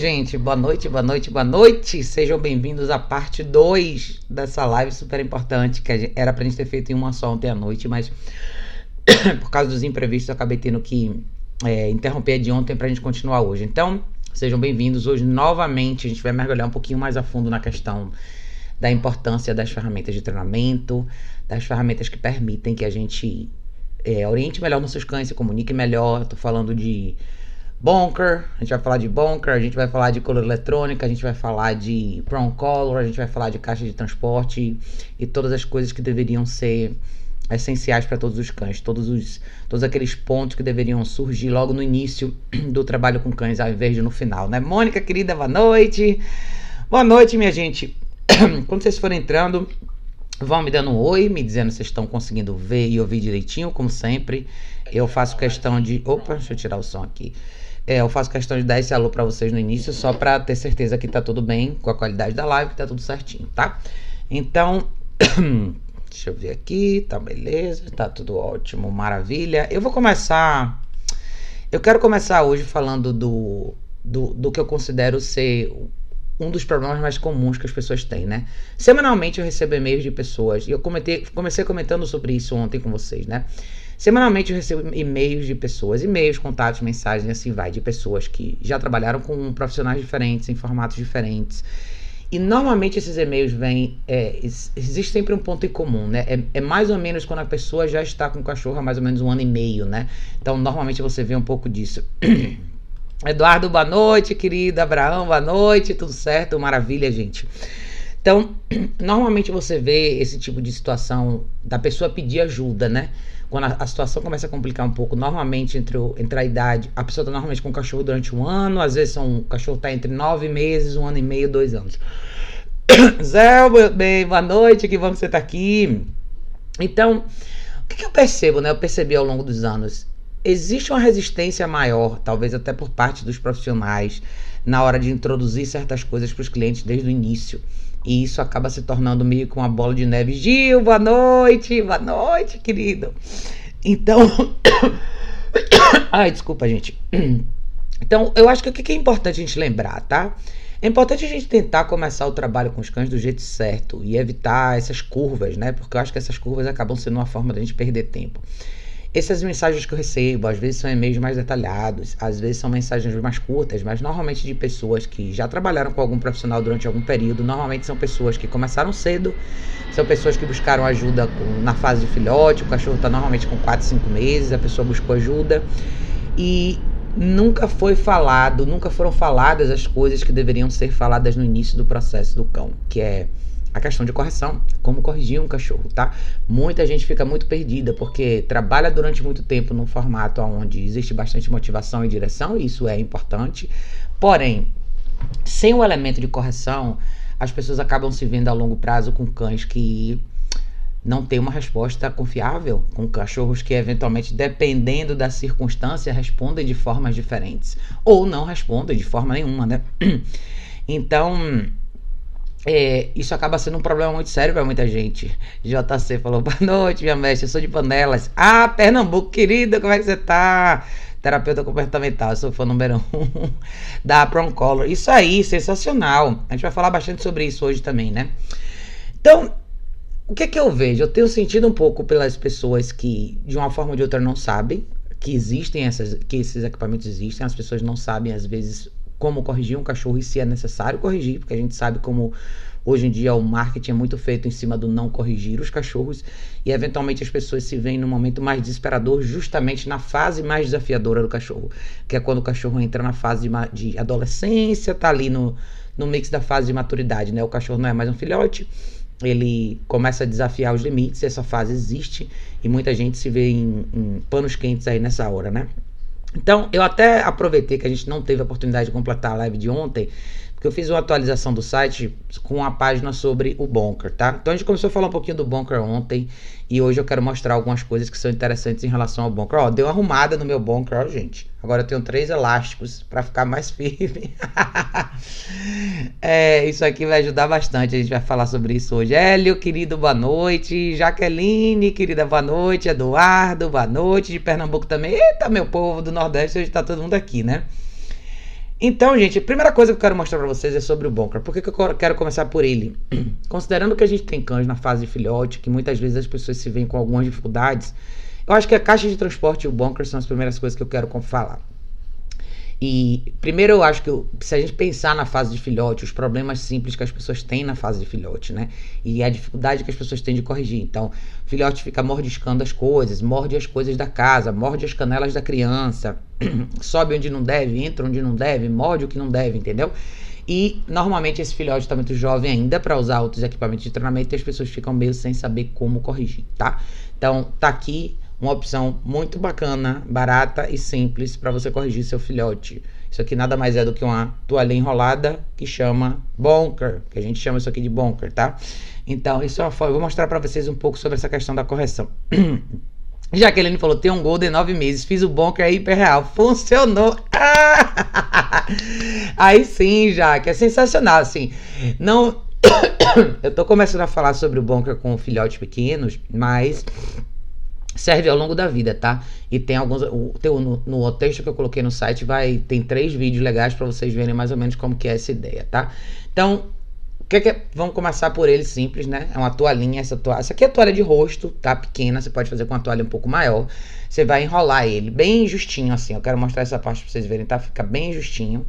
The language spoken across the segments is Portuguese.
Gente, boa noite, boa noite, boa noite. Sejam bem-vindos à parte 2 dessa live super importante que era pra gente ter feito em uma só ontem à noite, mas por causa dos imprevistos eu acabei tendo que é, interromper de ontem pra gente continuar hoje. Então, sejam bem-vindos. Hoje, novamente, a gente vai mergulhar um pouquinho mais a fundo na questão da importância das ferramentas de treinamento, das ferramentas que permitem que a gente é, oriente melhor nossos cães, se comunique melhor. Tô falando de Bonker, a gente vai falar de Bonker, a gente vai falar de color eletrônica, a gente vai falar de Prong Color, a gente vai falar de caixa de transporte e todas as coisas que deveriam ser essenciais para todos os cães, todos os todos aqueles pontos que deveriam surgir logo no início do trabalho com cães, ao invés de no final, né? Mônica, querida, boa noite. Boa noite, minha gente. Quando vocês forem entrando, vão me dando um oi, me dizendo se estão conseguindo ver e ouvir direitinho, como sempre. Eu faço questão de, opa, deixa eu tirar o som aqui. É, eu faço questão de dar esse alô para vocês no início, só para ter certeza que tá tudo bem com a qualidade da live, que tá tudo certinho, tá? Então, deixa eu ver aqui, tá beleza, tá tudo ótimo, maravilha. Eu vou começar. Eu quero começar hoje falando do, do, do que eu considero ser um dos problemas mais comuns que as pessoas têm, né? Semanalmente eu recebo e-mails de pessoas, e eu comentei, comecei comentando sobre isso ontem com vocês, né? Semanalmente eu recebo e-mails de pessoas, e-mails, contatos, mensagens, assim vai, de pessoas que já trabalharam com profissionais diferentes, em formatos diferentes. E normalmente esses e-mails vêm. É, existe sempre um ponto em comum, né? É, é, mais ou menos quando a pessoa já está com o cachorro há mais ou menos um ano e meio, né? Então normalmente você vê um pouco disso. Eduardo, boa noite, querido. Abraão, boa noite. Tudo certo? Maravilha, gente. Então, normalmente você vê esse tipo de situação da pessoa pedir ajuda, né? Quando a, a, situação começa a complicar um pouco, normalmente entre, o, entre a idade, a pessoa está normalmente com o cachorro durante um ano, às vezes são, o cachorro está entre nove meses, um ano e meio, dois anos. Zé, bem, boa noite, que bom você está aqui. Então, o que, que eu percebo, né? Eu percebi ao longo dos anos. Existe uma resistência maior, talvez até por parte dos profissionais, na hora de introduzir certas coisas para os clientes desde o início. E isso acaba se tornando meio que uma bola de neve. Gil, boa noite, boa noite, querido. Então. Ai, desculpa, gente. Então, eu acho que o que é importante a gente lembrar, tá? É importante a gente tentar começar o trabalho com os cães do jeito certo e evitar essas curvas, né? Porque eu acho que essas curvas acabam sendo uma forma da gente perder tempo. Essas mensagens que eu recebo, às vezes são e-mails mais detalhados, às vezes são mensagens mais curtas, mas normalmente de pessoas que já trabalharam com algum profissional durante algum período. Normalmente são pessoas que começaram cedo, são pessoas que buscaram ajuda com, na fase de filhote. O cachorro está normalmente com 4, 5 meses, a pessoa buscou ajuda. E nunca foi falado, nunca foram faladas as coisas que deveriam ser faladas no início do processo do cão, que é a questão de correção, como corrigir um cachorro, tá? Muita gente fica muito perdida porque trabalha durante muito tempo num formato onde existe bastante motivação e direção, e isso é importante. Porém, sem o elemento de correção, as pessoas acabam se vendo a longo prazo com cães que não têm uma resposta confiável, com cachorros que eventualmente, dependendo da circunstância, respondem de formas diferentes ou não respondem de forma nenhuma, né? Então, é, isso acaba sendo um problema muito sério para muita gente. JC falou: Boa noite, minha mestre, eu sou de Panelas. Ah, Pernambuco, querida, como é que você tá? Terapeuta comportamental, sou fã número um da Color. Isso aí, sensacional. A gente vai falar bastante sobre isso hoje também, né? Então, o que é que eu vejo? Eu tenho sentido um pouco pelas pessoas que, de uma forma ou de outra, não sabem que existem essas, que esses equipamentos existem. As pessoas não sabem, às vezes, como corrigir um cachorro e se é necessário corrigir, porque a gente sabe como hoje em dia o marketing é muito feito em cima do não corrigir os cachorros e eventualmente as pessoas se veem no momento mais desesperador justamente na fase mais desafiadora do cachorro, que é quando o cachorro entra na fase de, adolescência, tá ali no, no mix da fase de maturidade, né? O cachorro não é mais um filhote, ele começa a desafiar os limites, essa fase existe e muita gente se vê em, em panos quentes aí nessa hora, né? Então, eu até aproveitei que a gente não teve a oportunidade de completar a live de ontem, porque eu fiz uma atualização do site com uma página sobre o Bonker, tá? Então a gente começou a falar um pouquinho do Bonker ontem e hoje eu quero mostrar algumas coisas que são interessantes em relação ao Bonker. Ó, deu uma arrumada no meu Bonker, ó, gente. Agora eu tenho três elásticos para ficar mais firme. é, isso aqui vai ajudar bastante. A gente vai falar sobre isso hoje. Hélio, querido, boa noite. Jaqueline, querida, boa noite. Eduardo, boa noite. De Pernambuco também. Eita, meu povo do Nordeste, hoje tá todo mundo aqui, né? Então, gente, a primeira coisa que eu quero mostrar para vocês é sobre o bunker. Por que, que eu quero começar por ele? Considerando que a gente tem cães na fase de filhote, que muitas vezes as pessoas se veem com algumas dificuldades, eu acho que a caixa de transporte e o bunker são as primeiras coisas que eu quero falar. E primeiro eu acho que se a gente pensar na fase de filhote, os problemas simples que as pessoas têm na fase de filhote, né? E a dificuldade que as pessoas têm de corrigir. Então, o filhote fica mordiscando as coisas, morde as coisas da casa, morde as canelas da criança, sobe onde não deve, entra onde não deve, morde o que não deve, entendeu? E normalmente esse filhote está muito jovem ainda para usar outros equipamentos de treinamento e as pessoas ficam meio sem saber como corrigir, tá? Então, tá aqui uma opção muito bacana, barata e simples para você corrigir seu filhote. Isso aqui nada mais é do que uma toalha enrolada que chama bonker, que a gente chama isso aqui de bonker, tá? Então, isso é uma forma. Eu vou mostrar para vocês um pouco sobre essa questão da correção. Jaqueline falou: tem um gol de nove meses, fiz o bonker aí hiper real. Funcionou! Ah! Aí sim, Jaque, é sensacional, assim. Não. Eu tô começando a falar sobre o bonker com filhotes pequenos, mas serve ao longo da vida, tá? E tem alguns. O, tem, no, no texto que eu coloquei no site vai tem três vídeos legais para vocês verem mais ou menos como que é essa ideia, tá? Então, o que, que é? Vamos começar por ele simples, né? É uma toalhinha, essa toalha. Essa aqui é toalha de rosto, tá? Pequena, você pode fazer com uma toalha um pouco maior. Você vai enrolar ele bem justinho, assim. Eu quero mostrar essa parte pra vocês verem, tá? Fica bem justinho.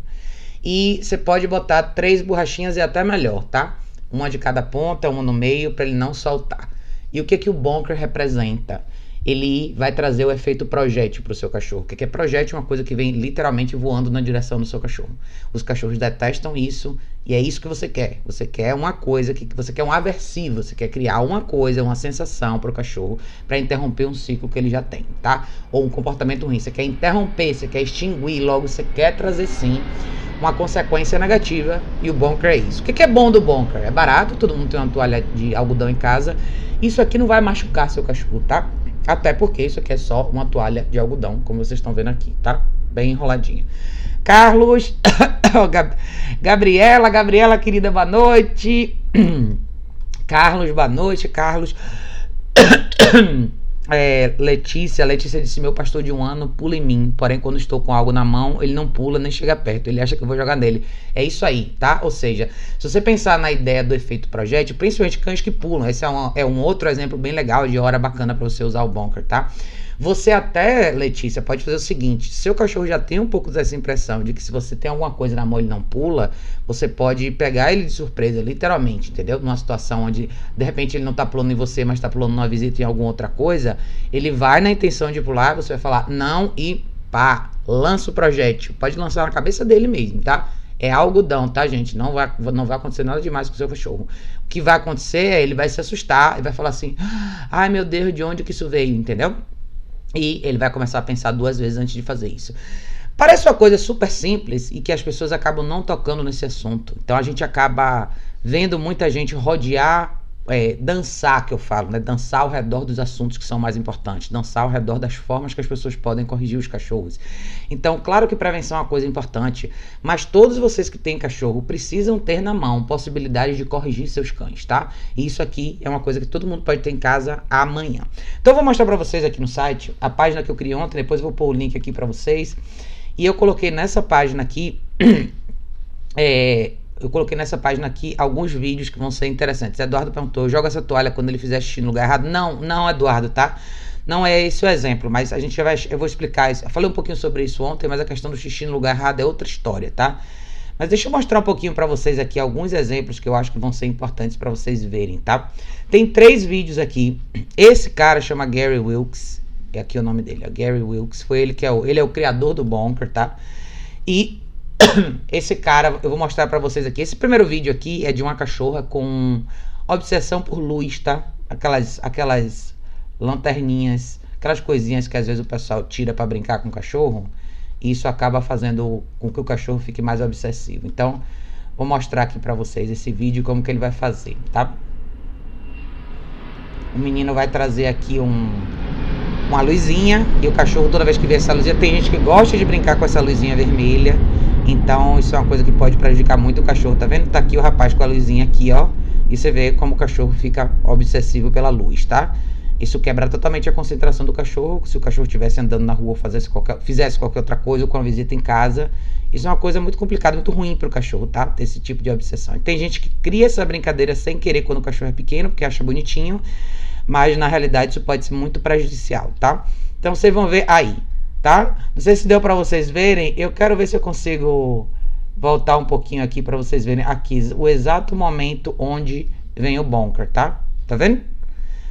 E você pode botar três borrachinhas e até melhor, tá? Uma de cada ponta, uma no meio, para ele não soltar. E o que que o bunker representa? Ele vai trazer o efeito projétil para o seu cachorro. O que é projétil? É uma coisa que vem literalmente voando na direção do seu cachorro. Os cachorros detestam isso e é isso que você quer. Você quer uma coisa que você quer um aversivo, você quer criar uma coisa, uma sensação para o cachorro para interromper um ciclo que ele já tem, tá? Ou um comportamento ruim. Você quer interromper, você quer extinguir, logo você quer trazer sim uma consequência negativa e o bunker é isso. O que é bom do bunker? É barato, todo mundo tem uma toalha de algodão em casa. Isso aqui não vai machucar seu cachorro, tá? Até porque isso aqui é só uma toalha de algodão, como vocês estão vendo aqui, tá? Bem enroladinha. Carlos, Gabriela, Gabriela, querida, boa noite. Carlos, boa noite, Carlos. É, Letícia, Letícia disse: Meu pastor de um ano pula em mim, porém, quando estou com algo na mão, ele não pula nem chega perto, ele acha que eu vou jogar nele. É isso aí, tá? Ou seja, se você pensar na ideia do efeito projétil, principalmente cães que pulam, esse é um, é um outro exemplo bem legal de hora bacana para você usar o bunker, tá? Você até, Letícia, pode fazer o seguinte: seu cachorro já tem um pouco dessa impressão de que se você tem alguma coisa na mão ele não pula, você pode pegar ele de surpresa, literalmente, entendeu? Numa situação onde de repente ele não tá pulando em você, mas tá pulando numa visita em alguma outra coisa, ele vai na intenção de pular, você vai falar não e pá, lança o projétil. Pode lançar na cabeça dele mesmo, tá? É algodão, tá, gente? Não vai, não vai acontecer nada demais com o seu cachorro. O que vai acontecer é ele vai se assustar e vai falar assim: ai meu Deus, de onde que isso veio, entendeu? E ele vai começar a pensar duas vezes antes de fazer isso. Parece uma coisa super simples e que as pessoas acabam não tocando nesse assunto. Então a gente acaba vendo muita gente rodear é, dançar, que eu falo, né? Dançar ao redor dos assuntos que são mais importantes, dançar ao redor das formas que as pessoas podem corrigir os cachorros. Então, claro que prevenção é uma coisa importante, mas todos vocês que têm cachorro precisam ter na mão possibilidades de corrigir seus cães, tá? E isso aqui é uma coisa que todo mundo pode ter em casa amanhã. Então, eu vou mostrar para vocês aqui no site a página que eu criei ontem, depois eu vou pôr o link aqui para vocês. E eu coloquei nessa página aqui. é, eu coloquei nessa página aqui alguns vídeos que vão ser interessantes. Eduardo perguntou: joga essa toalha quando ele fizer xixi no lugar errado? Não, não, Eduardo, tá? Não é esse o exemplo, mas a gente vai. Eu vou explicar isso. Eu falei um pouquinho sobre isso ontem, mas a questão do xixi no lugar errado é outra história, tá? Mas deixa eu mostrar um pouquinho para vocês aqui alguns exemplos que eu acho que vão ser importantes para vocês verem, tá? Tem três vídeos aqui. Esse cara chama Gary Wilkes, é aqui o nome dele, é Gary Wilkes. Foi ele que é o, ele é o criador do Bonker, tá? E esse cara, eu vou mostrar para vocês aqui. Esse primeiro vídeo aqui é de uma cachorra com obsessão por luz, tá? Aquelas, aquelas lanterninhas, aquelas coisinhas que às vezes o pessoal tira para brincar com o cachorro. E isso acaba fazendo com que o cachorro fique mais obsessivo. Então, vou mostrar aqui para vocês esse vídeo como que ele vai fazer, tá? O menino vai trazer aqui um uma luzinha e o cachorro toda vez que vê essa luzinha, tem gente que gosta de brincar com essa luzinha vermelha então isso é uma coisa que pode prejudicar muito o cachorro. Tá vendo? Tá aqui o rapaz com a luzinha aqui, ó. E você vê como o cachorro fica obsessivo pela luz, tá? Isso quebra totalmente a concentração do cachorro. Se o cachorro estivesse andando na rua ou fizesse qualquer, fizesse qualquer outra coisa ou com a visita em casa, isso é uma coisa muito complicada, muito ruim para o cachorro, tá? Ter esse tipo de obsessão. E tem gente que cria essa brincadeira sem querer quando o cachorro é pequeno, porque acha bonitinho, mas na realidade isso pode ser muito prejudicial, tá? Então vocês vão ver aí, tá? Não sei se deu para vocês verem. Eu quero ver se eu consigo voltar um pouquinho aqui para vocês verem aqui o exato momento onde vem o bonker, tá? Tá vendo?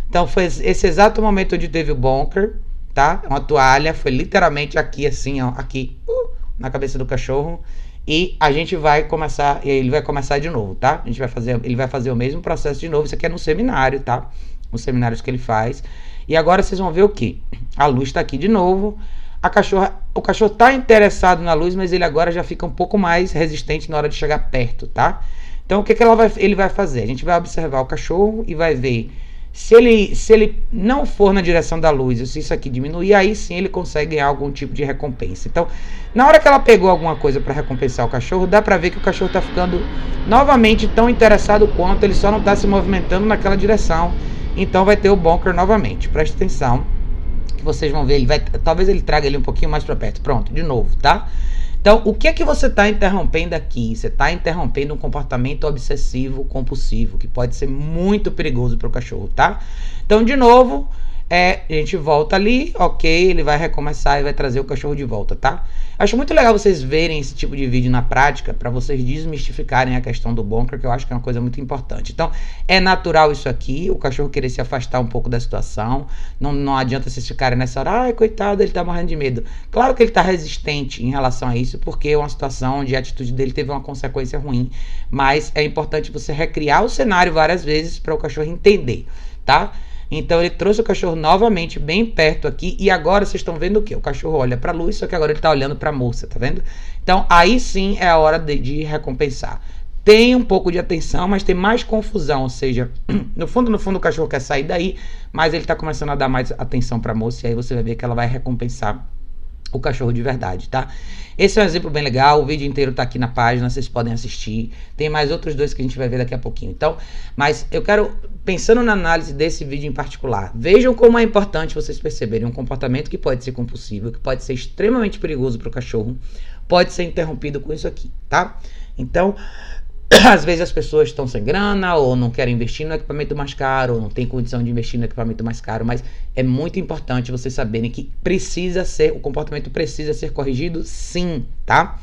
Então foi esse exato momento onde teve o bonker, tá? Uma toalha, foi literalmente aqui assim, ó, aqui, uh, na cabeça do cachorro. E a gente vai começar, ele vai começar de novo, tá? A gente vai fazer, ele vai fazer o mesmo processo de novo. Isso aqui é no seminário, tá? Nos seminários que ele faz. E agora vocês vão ver o que? A luz está aqui de novo. A cachorra, o cachorro está interessado na luz, mas ele agora já fica um pouco mais resistente na hora de chegar perto, tá? Então o que, que ela vai, ele vai fazer? A gente vai observar o cachorro e vai ver se ele, se ele não for na direção da luz, se isso aqui diminuir, aí sim ele consegue ganhar algum tipo de recompensa. Então, na hora que ela pegou alguma coisa para recompensar o cachorro, dá para ver que o cachorro está ficando novamente tão interessado quanto, ele só não está se movimentando naquela direção. Então vai ter o bonker novamente. Preste atenção, que vocês vão ver, ele vai, talvez ele traga ele um pouquinho mais para perto. Pronto, de novo, tá? Então, o que é que você está interrompendo aqui? Você está interrompendo um comportamento obsessivo compulsivo, que pode ser muito perigoso para o cachorro, tá? Então, de novo, é, a gente volta ali, ok, ele vai recomeçar e vai trazer o cachorro de volta, tá? Acho muito legal vocês verem esse tipo de vídeo na prática para vocês desmistificarem a questão do bunker, que eu acho que é uma coisa muito importante. Então, é natural isso aqui, o cachorro querer se afastar um pouco da situação. Não, não adianta vocês ficarem nessa hora, ai, coitado, ele tá morrendo de medo. Claro que ele tá resistente em relação a isso, porque é uma situação onde a atitude dele teve uma consequência ruim. Mas é importante você recriar o cenário várias vezes para o cachorro entender, tá? Então ele trouxe o cachorro novamente bem perto aqui e agora vocês estão vendo o que? O cachorro olha para a luz, só que agora ele está olhando para a moça, tá vendo? Então aí sim é a hora de, de recompensar. Tem um pouco de atenção, mas tem mais confusão, ou seja, no fundo, no fundo o cachorro quer sair daí, mas ele está começando a dar mais atenção para a moça e aí você vai ver que ela vai recompensar o cachorro de verdade, tá? Esse é um exemplo bem legal, o vídeo inteiro tá aqui na página, vocês podem assistir. Tem mais outros dois que a gente vai ver daqui a pouquinho. Então, mas eu quero, pensando na análise desse vídeo em particular, vejam como é importante vocês perceberem um comportamento que pode ser compulsivo, que pode ser extremamente perigoso para o cachorro, pode ser interrompido com isso aqui, tá? Então, às vezes as pessoas estão sem grana ou não querem investir no equipamento mais caro, ou não tem condição de investir no equipamento mais caro, mas é muito importante vocês saberem que precisa ser, o comportamento precisa ser corrigido sim, tá?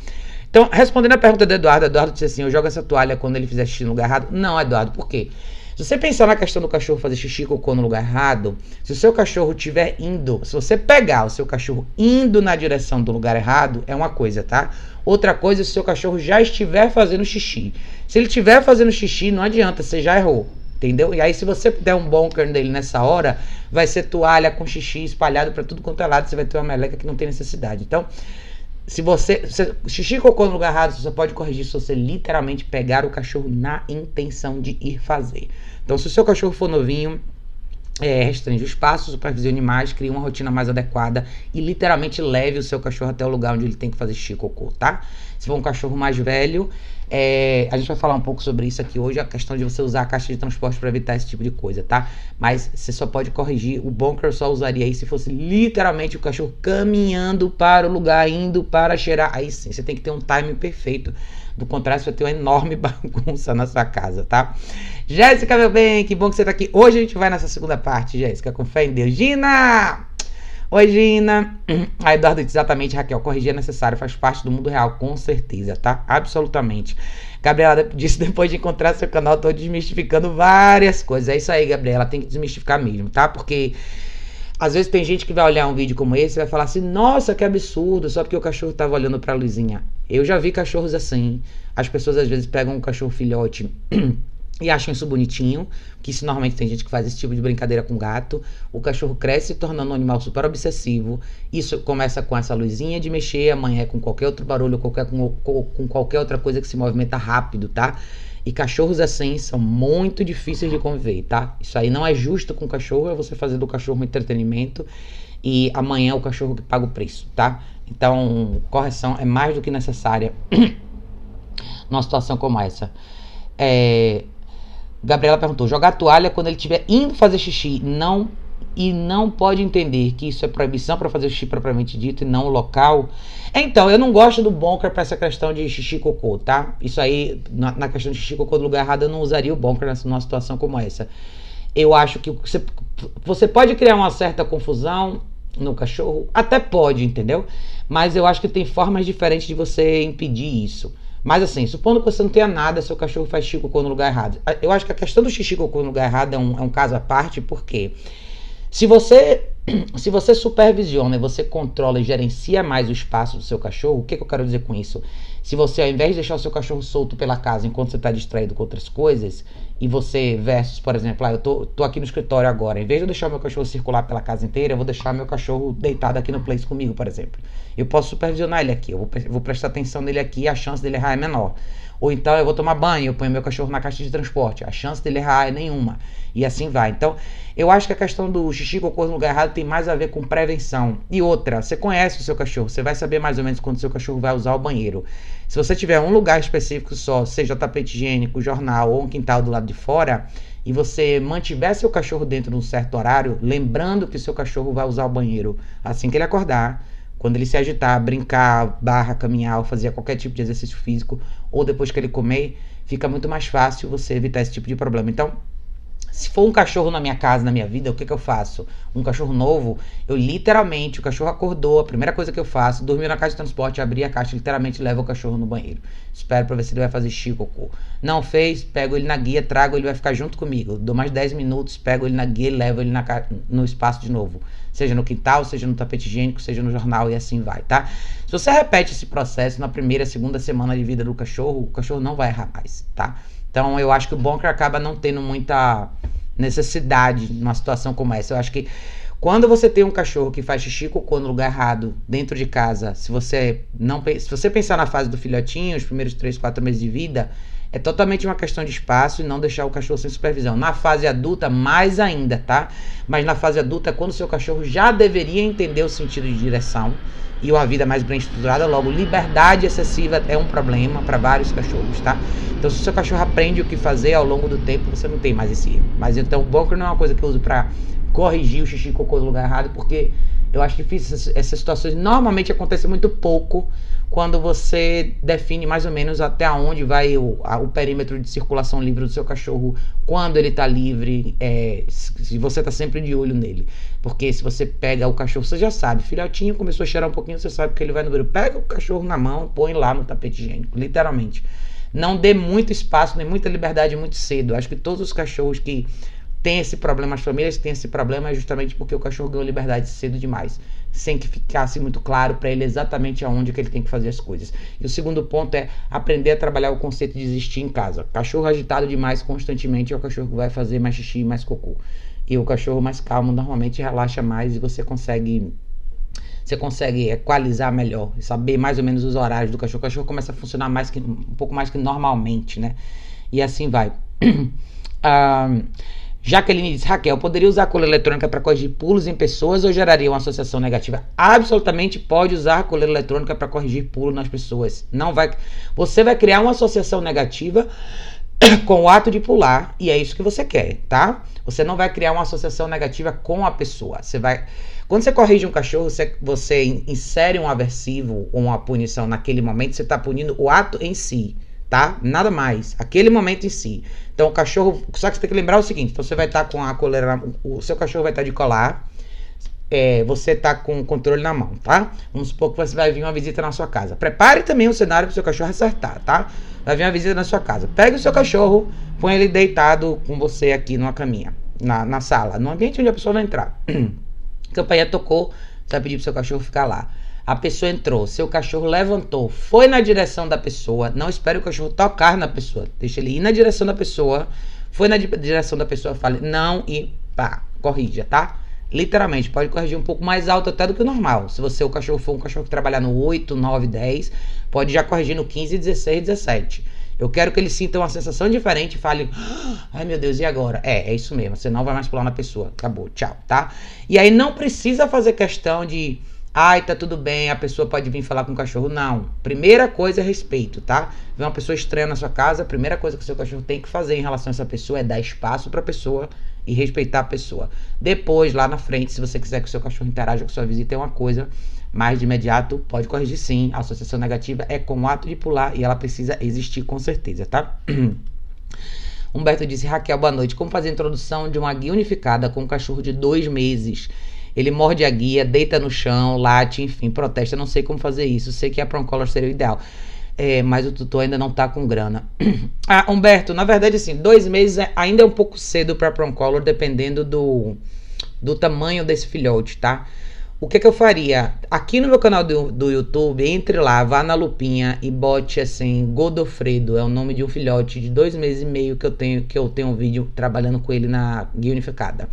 Então, respondendo a pergunta do Eduardo, Eduardo disse assim: eu jogo essa toalha quando ele fizer xixi no lugar errado. Não, Eduardo, por quê? Se você pensar na questão do cachorro fazer xixi cocô no lugar errado, se o seu cachorro estiver indo, se você pegar o seu cachorro indo na direção do lugar errado, é uma coisa, tá? Outra coisa, se o seu cachorro já estiver fazendo xixi. Se ele estiver fazendo xixi, não adianta, você já errou. Entendeu? E aí, se você der um bunker nele nessa hora, vai ser toalha com xixi espalhado para tudo quanto é lado. Você vai ter uma meleca que não tem necessidade. Então, se você, se, xixi cocô no lugar errado, você pode corrigir se você literalmente pegar o cachorro na intenção de ir fazer. Então, se o seu cachorro for novinho, é, restringe os passos, supervisione animais, crie uma rotina mais adequada e literalmente leve o seu cachorro até o lugar onde ele tem que fazer xixi cocô, tá? Se for um cachorro mais velho, é, a gente vai falar um pouco sobre isso aqui hoje, a questão de você usar a caixa de transporte para evitar esse tipo de coisa, tá? Mas você só pode corrigir, o bunker só usaria aí se fosse literalmente o cachorro caminhando para o lugar, indo para cheirar. Aí sim, você tem que ter um timing perfeito. Do contrário, você vai ter uma enorme bagunça na sua casa, tá? Jéssica, meu bem, que bom que você tá aqui. Hoje a gente vai nessa segunda parte, Jéssica, com fé em Deus. Gina! Oi, Gina. A Eduardo diz exatamente, Raquel, corrigir é necessário, faz parte do mundo real, com certeza, tá? Absolutamente. Gabriela disse depois de encontrar seu canal, tô desmistificando várias coisas. É isso aí, Gabriela, tem que desmistificar mesmo, tá? Porque às vezes tem gente que vai olhar um vídeo como esse e vai falar assim: nossa, que absurdo, só porque o cachorro tava olhando pra luzinha. Eu já vi cachorros assim. As pessoas às vezes pegam um cachorro filhote e acham isso bonitinho, que isso normalmente tem gente que faz esse tipo de brincadeira com gato. O cachorro cresce se tornando um animal super obsessivo. Isso começa com essa luzinha de mexer, amanhã é com qualquer outro barulho, qualquer, com, com qualquer outra coisa que se movimenta rápido, tá? E cachorros assim são muito difíceis de conviver, tá? Isso aí não é justo com o cachorro, é você fazer do cachorro um entretenimento e amanhã é o cachorro que paga o preço, tá? Então, correção é mais do que necessária numa situação como essa. É, Gabriela perguntou: jogar toalha quando ele estiver indo fazer xixi, não e não pode entender que isso é proibição para fazer xixi propriamente dito e não local. Então, eu não gosto do bunker para essa questão de xixi cocô, tá? Isso aí, na, na, questão de xixi cocô do lugar errado, eu não usaria o bunker nessa, numa situação como essa. Eu acho que você, você pode criar uma certa confusão no cachorro, até pode, entendeu? Mas eu acho que tem formas diferentes de você impedir isso. Mas assim, supondo que você não tenha nada, seu cachorro faz xixi cocô no lugar errado. Eu acho que a questão do xixi cocô no lugar errado é um, é um caso à parte, porque se você se você supervisiona você controla e gerencia mais o espaço do seu cachorro, o que, que eu quero dizer com isso? Se você, ao invés de deixar o seu cachorro solto pela casa enquanto você está distraído com outras coisas, e você, versus, por exemplo, ah, eu tô, tô aqui no escritório agora, em vez de eu deixar meu cachorro circular pela casa inteira, eu vou deixar meu cachorro deitado aqui no place comigo, por exemplo. Eu posso supervisionar ele aqui, eu vou, vou prestar atenção nele aqui, a chance dele errar é menor. Ou então eu vou tomar banho, eu ponho meu cachorro na caixa de transporte. A chance dele errar é nenhuma. E assim vai. Então, eu acho que a questão do xixi cocô no lugar errado tem mais a ver com prevenção. E outra, você conhece o seu cachorro, você vai saber mais ou menos quando o seu cachorro vai usar o banheiro. Se você tiver um lugar específico só, seja tapete higiênico, jornal ou um quintal do lado de fora, e você mantiver seu cachorro dentro de um certo horário, lembrando que seu cachorro vai usar o banheiro assim que ele acordar, quando ele se agitar, brincar, barra, caminhar ou fazer qualquer tipo de exercício físico, ou depois que ele comer, fica muito mais fácil você evitar esse tipo de problema. Então, se for um cachorro na minha casa, na minha vida, o que, que eu faço? Um cachorro novo, eu literalmente, o cachorro acordou, a primeira coisa que eu faço, dormiu na caixa de transporte, abri a caixa, literalmente levo o cachorro no banheiro. Espero pra ver se ele vai fazer xixi cocô. Não fez, pego ele na guia, trago, ele vai ficar junto comigo. Dou mais 10 minutos, pego ele na guia e levo ele na no espaço de novo. Seja no quintal, seja no tapete higiênico, seja no jornal e assim vai, tá? Se você repete esse processo na primeira, segunda semana de vida do cachorro, o cachorro não vai errar mais, tá? Então eu acho que o bunker acaba não tendo muita necessidade numa situação como essa. Eu acho que quando você tem um cachorro que faz xixi cocô no lugar errado, dentro de casa, se você não se você pensar na fase do filhotinho, os primeiros 3, 4 meses de vida, é totalmente uma questão de espaço e não deixar o cachorro sem supervisão. Na fase adulta, mais ainda, tá? Mas na fase adulta, é quando o seu cachorro já deveria entender o sentido de direção e uma vida mais bem estruturada, logo liberdade excessiva é um problema para vários cachorros, tá? Então se o seu cachorro aprende o que fazer ao longo do tempo, você não tem mais esse erro. Mas então o bunker não é uma coisa que eu uso para corrigir o xixi e cocô no lugar errado, porque eu acho difícil essas, essas situações normalmente acontecem muito pouco quando você define mais ou menos até onde vai o, a, o perímetro de circulação livre do seu cachorro, quando ele está livre, é, se você está sempre de olho nele. Porque se você pega o cachorro, você já sabe, filhotinho começou a cheirar um pouquinho, você sabe que ele vai no banheiro. Pega o cachorro na mão, põe lá no tapete higiênico, literalmente. Não dê muito espaço, nem muita liberdade muito cedo. Acho que todos os cachorros que tem esse problema, as famílias têm esse problema justamente porque o cachorro ganhou liberdade cedo demais, sem que ficasse muito claro para ele exatamente aonde que ele tem que fazer as coisas. E o segundo ponto é aprender a trabalhar o conceito de existir em casa. Cachorro agitado demais constantemente é o cachorro que vai fazer mais xixi e mais cocô. E o cachorro mais calmo normalmente relaxa mais e você consegue você consegue equalizar melhor, saber mais ou menos os horários do cachorro. O cachorro começa a funcionar mais que, um pouco mais que normalmente, né? E assim vai. ah, Jaqueline diz: Raquel, poderia usar a coleira eletrônica para corrigir pulos em pessoas ou geraria uma associação negativa? Absolutamente pode usar a coleira eletrônica para corrigir pulo nas pessoas. Não vai. Você vai criar uma associação negativa com o ato de pular e é isso que você quer, tá? Você não vai criar uma associação negativa com a pessoa. Você vai. Quando você corrige um cachorro, você, você insere um aversivo ou uma punição naquele momento, você está punindo o ato em si tá? Nada mais. Aquele momento em si. Então o cachorro. Só que você tem que lembrar o seguinte: então você vai estar tá com a coleira. O seu cachorro vai estar tá de colar. É, você tá com o controle na mão, tá? Vamos supor que você vai vir uma visita na sua casa. Prepare também o cenário para o seu cachorro acertar, tá? Vai vir uma visita na sua casa. Pegue o seu cachorro, põe ele deitado com você aqui numa caminha, na, na sala, no ambiente onde a pessoa vai entrar. a campainha tocou, você vai pedir pro seu cachorro ficar lá. A pessoa entrou, seu cachorro levantou, foi na direção da pessoa. Não espere o cachorro tocar na pessoa. Deixa ele ir na direção da pessoa. Foi na direção da pessoa, fale não e pá, corrija, tá? Literalmente, pode corrigir um pouco mais alto até do que o normal. Se você, o cachorro for um cachorro que trabalhar no 8, 9, 10, pode já corrigir no 15, 16, 17. Eu quero que ele sinta uma sensação diferente e fale: Ai meu Deus, e agora? É, é isso mesmo. Você não vai mais pular na pessoa. Acabou, tchau, tá? E aí não precisa fazer questão de Ai, tá tudo bem, a pessoa pode vir falar com o cachorro. Não. Primeira coisa é respeito, tá? Vem uma pessoa estranha na sua casa, a primeira coisa que o seu cachorro tem que fazer em relação a essa pessoa é dar espaço para a pessoa e respeitar a pessoa. Depois, lá na frente, se você quiser que o seu cachorro interaja com sua visita, é uma coisa, mas de imediato pode corrigir sim. A associação negativa é com o ato de pular e ela precisa existir com certeza, tá? Humberto disse: Raquel, boa noite. Como fazer a introdução de uma guia unificada com um cachorro de dois meses? Ele morde a guia, deita no chão, late, enfim, protesta. Não sei como fazer isso. Sei que a Proncolor seria o ideal. É, mas o tutor ainda não tá com grana. ah, Humberto, na verdade, assim, dois meses é, ainda é um pouco cedo para Proncolor, dependendo do, do tamanho desse filhote, tá? O que, que eu faria? Aqui no meu canal do, do YouTube, entre lá, vá na lupinha e bote assim, Godofredo, é o nome de um filhote de dois meses e meio que eu tenho, que eu tenho um vídeo trabalhando com ele na guia unificada.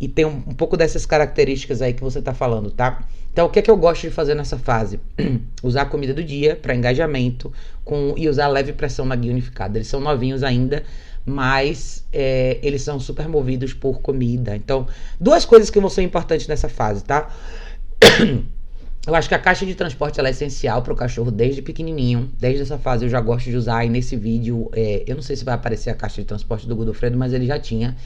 E tem um, um pouco dessas características aí que você tá falando, tá? Então, o que é que eu gosto de fazer nessa fase? usar a comida do dia para engajamento com, e usar leve pressão na guia unificada. Eles são novinhos ainda, mas é, eles são super movidos por comida. Então, duas coisas que vão ser importantes nessa fase, tá? Eu acho que a caixa de transporte é essencial para o cachorro desde pequenininho. Desde essa fase eu já gosto de usar. E nesse vídeo, é, eu não sei se vai aparecer a caixa de transporte do Godofredo, mas ele já tinha.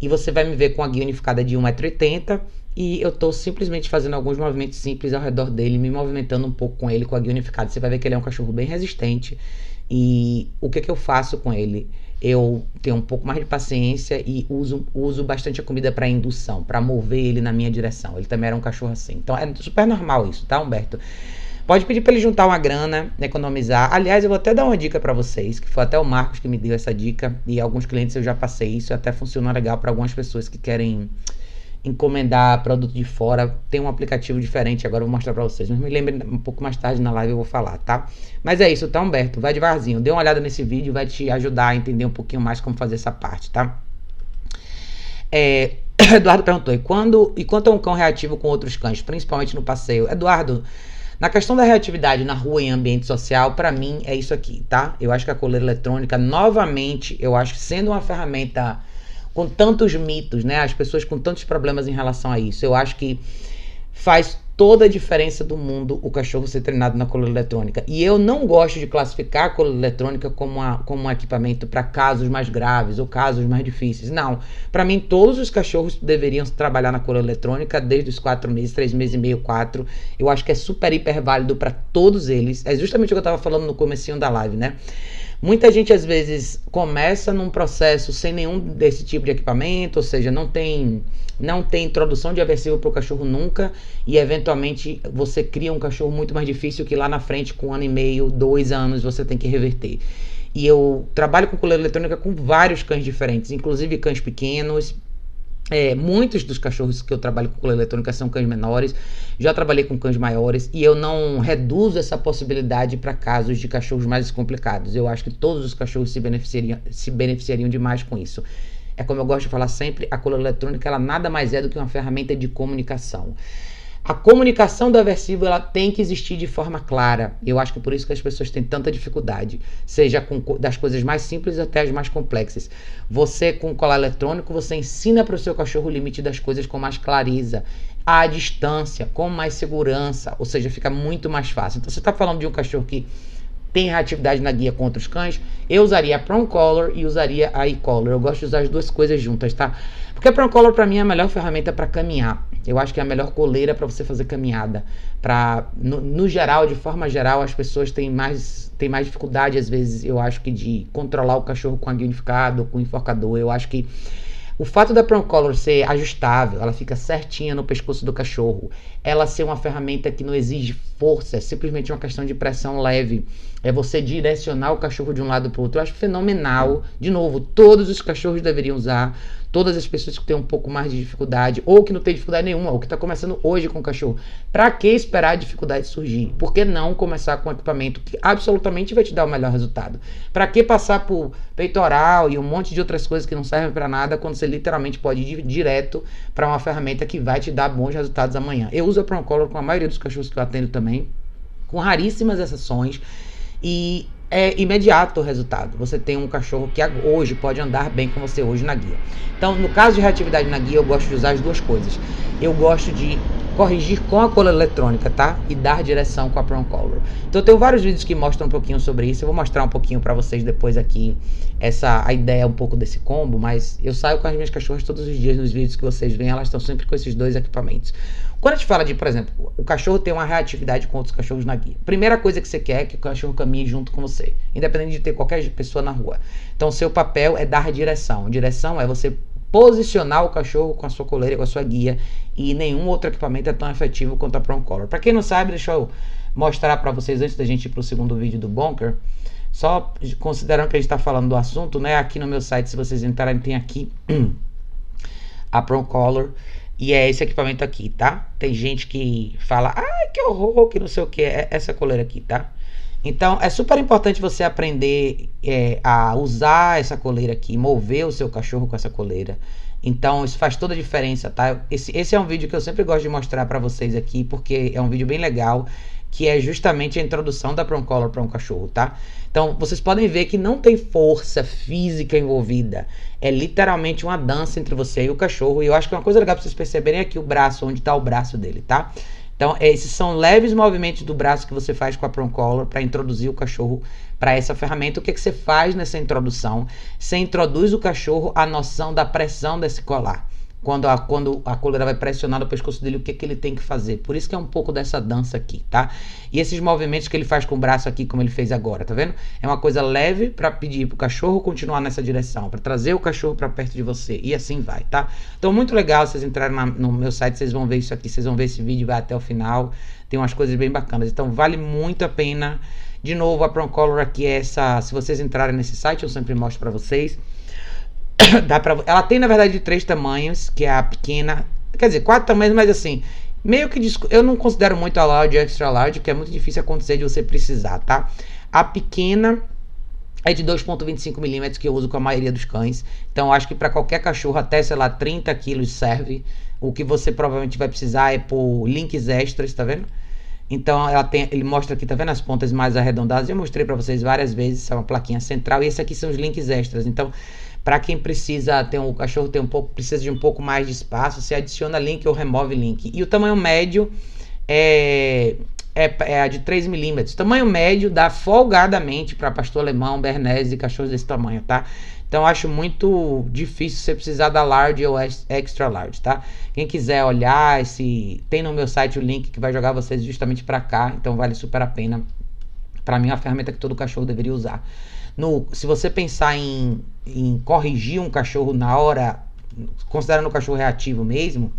E você vai me ver com a guia unificada de 1,80m. E eu estou simplesmente fazendo alguns movimentos simples ao redor dele, me movimentando um pouco com ele, com a guia unificada. Você vai ver que ele é um cachorro bem resistente. E o que, que eu faço com ele? eu tenho um pouco mais de paciência e uso, uso bastante a comida para indução, para mover ele na minha direção. Ele também era um cachorro assim. Então é super normal isso, tá, Humberto? Pode pedir para ele juntar uma grana, economizar. Aliás, eu vou até dar uma dica para vocês, que foi até o Marcos que me deu essa dica e alguns clientes eu já passei isso, até funciona legal para algumas pessoas que querem encomendar produto de fora, tem um aplicativo diferente, agora eu vou mostrar para vocês. Mas me lembre um pouco mais tarde na live eu vou falar, tá? Mas é isso, tá, Humberto? Vai devagarzinho. Dê uma olhada nesse vídeo, vai te ajudar a entender um pouquinho mais como fazer essa parte, tá? É, Eduardo perguntou: e, quando, e quanto a um cão reativo com outros cães, principalmente no passeio? Eduardo, na questão da reatividade na rua em ambiente social, para mim é isso aqui, tá? Eu acho que a coleira eletrônica, novamente, eu acho que sendo uma ferramenta com tantos mitos, né? As pessoas com tantos problemas em relação a isso. Eu acho que faz toda a diferença do mundo o cachorro ser treinado na coleira eletrônica. E eu não gosto de classificar a coleira eletrônica como, uma, como um equipamento para casos mais graves ou casos mais difíceis. Não. Para mim, todos os cachorros deveriam trabalhar na coleira eletrônica desde os quatro meses, três meses e meio, quatro. Eu acho que é super, hiper válido para todos eles. É justamente o que eu estava falando no comecinho da live, né? Muita gente às vezes começa num processo sem nenhum desse tipo de equipamento, ou seja, não tem não tem introdução de aversivo para o cachorro nunca e eventualmente você cria um cachorro muito mais difícil que lá na frente com um ano e meio, dois anos você tem que reverter. E eu trabalho com coleira eletrônica com vários cães diferentes, inclusive cães pequenos, é, muitos dos cachorros que eu trabalho com coleira eletrônica são cães menores. Já trabalhei com cães maiores e eu não reduzo essa possibilidade para casos de cachorros mais complicados. Eu acho que todos os cachorros se beneficiariam, se beneficiariam demais com isso. É como eu gosto de falar sempre, a coleira eletrônica ela nada mais é do que uma ferramenta de comunicação. A comunicação do aversivo ela tem que existir de forma clara. Eu acho que por isso que as pessoas têm tanta dificuldade, seja com das coisas mais simples até as mais complexas. Você com colar eletrônico, você ensina para o seu cachorro o limite das coisas com mais clareza, à distância, com mais segurança, ou seja, fica muito mais fácil. Então você está falando de um cachorro que tem reatividade na guia contra os cães, eu usaria a Prong Collar e usaria a e-collar. Eu gosto de usar as duas coisas juntas, tá? Porque a Prong Collar para mim é a melhor ferramenta para caminhar. Eu acho que é a melhor coleira para você fazer caminhada. Para no, no, geral, de forma geral, as pessoas têm mais, têm mais dificuldade, às vezes, eu acho que de controlar o cachorro com a unificado, com o enforcador. Eu acho que o fato da Prong Collar ser ajustável, ela fica certinha no pescoço do cachorro, ela ser uma ferramenta que não exige força, é simplesmente uma questão de pressão leve, é você direcionar o cachorro de um lado para o outro. Eu acho fenomenal. De novo, todos os cachorros deveriam usar todas as pessoas que têm um pouco mais de dificuldade, ou que não tem dificuldade nenhuma, ou que está começando hoje com o cachorro. Para que esperar a dificuldade surgir? Por que não começar com um equipamento que absolutamente vai te dar o melhor resultado? Para que passar por peitoral e um monte de outras coisas que não servem para nada, quando você literalmente pode ir direto para uma ferramenta que vai te dar bons resultados amanhã? Eu uso a Procolor com a maioria dos cachorros que eu atendo também, com raríssimas exceções. E é imediato o resultado. Você tem um cachorro que hoje pode andar bem com você hoje na guia. Então, no caso de reatividade na guia, eu gosto de usar as duas coisas. Eu gosto de corrigir com a cola eletrônica, tá? E dar direção com a Prong Color. Então eu tenho vários vídeos que mostram um pouquinho sobre isso. Eu vou mostrar um pouquinho para vocês depois aqui essa a ideia um pouco desse combo, mas eu saio com as minhas cachorras todos os dias nos vídeos que vocês veem, elas estão sempre com esses dois equipamentos. Quando a gente fala de, por exemplo, o cachorro tem uma reatividade com outros cachorros na guia. Primeira coisa que você quer é que o cachorro caminhe junto com você, independente de ter qualquer pessoa na rua. Então, seu papel é dar direção. Direção é você posicionar o cachorro com a sua coleira, com a sua guia, e nenhum outro equipamento é tão efetivo quanto a Prong Collar. Para quem não sabe, deixa eu mostrar para vocês antes da gente ir para o segundo vídeo do Bunker. Só considerando que a gente está falando do assunto, né? Aqui no meu site, se vocês entrarem, tem aqui a Prong Collar. E é esse equipamento aqui, tá? Tem gente que fala, ai, que horror, que não sei o que. É essa coleira aqui, tá? Então, é super importante você aprender é, a usar essa coleira aqui, mover o seu cachorro com essa coleira. Então, isso faz toda a diferença, tá? Esse, esse é um vídeo que eu sempre gosto de mostrar para vocês aqui, porque é um vídeo bem legal, que é justamente a introdução da Prong Collar para um cachorro, tá? Então, vocês podem ver que não tem força física envolvida. É literalmente uma dança entre você e o cachorro. E eu acho que uma coisa legal para vocês perceberem é aqui o braço, onde está o braço dele, tá? Então, esses são leves movimentos do braço que você faz com a Prong Collar para introduzir o cachorro para essa ferramenta. O que, que você faz nessa introdução? Você introduz o cachorro à noção da pressão desse colar quando a, quando a coleira vai pressionar no pescoço dele, o que, que ele tem que fazer. Por isso que é um pouco dessa dança aqui, tá? E esses movimentos que ele faz com o braço aqui, como ele fez agora, tá vendo? É uma coisa leve para pedir pro cachorro continuar nessa direção, para trazer o cachorro para perto de você. E assim vai, tá? Então, muito legal. Vocês entrarem na, no meu site, vocês vão ver isso aqui. Vocês vão ver esse vídeo, vai até o final. Tem umas coisas bem bacanas. Então, vale muito a pena. De novo, a Proncolor aqui é essa. Se vocês entrarem nesse site, eu sempre mostro para vocês dá pra, ela tem, na verdade, três tamanhos, que é a pequena. Quer dizer, quatro tamanhos, mas assim, meio que eu não considero muito a large e extra large, que é muito difícil acontecer de você precisar, tá? A pequena é de 2.25 milímetros que eu uso com a maioria dos cães. Então, acho que para qualquer cachorro até, sei lá, 30 quilos serve. O que você provavelmente vai precisar é por links extras, tá vendo? Então ela tem, ele mostra aqui, tá vendo as pontas mais arredondadas? Eu mostrei para vocês várias vezes, é uma plaquinha central e esse aqui são os links extras. Então para quem precisa ter um o cachorro tem um pouco precisa de um pouco mais de espaço, você adiciona link ou remove link. E o tamanho médio é é, é a de 3 milímetros. Tamanho médio dá folgadamente para pastor alemão, bernese e cachorros desse tamanho, tá? Então acho muito difícil você precisar da large ou extra large, tá? Quem quiser olhar esse, tem no meu site o link que vai jogar vocês justamente para cá, então vale super a pena. Para mim é uma ferramenta que todo cachorro deveria usar. No, se você pensar em, em corrigir um cachorro na hora, considerando o cachorro reativo mesmo,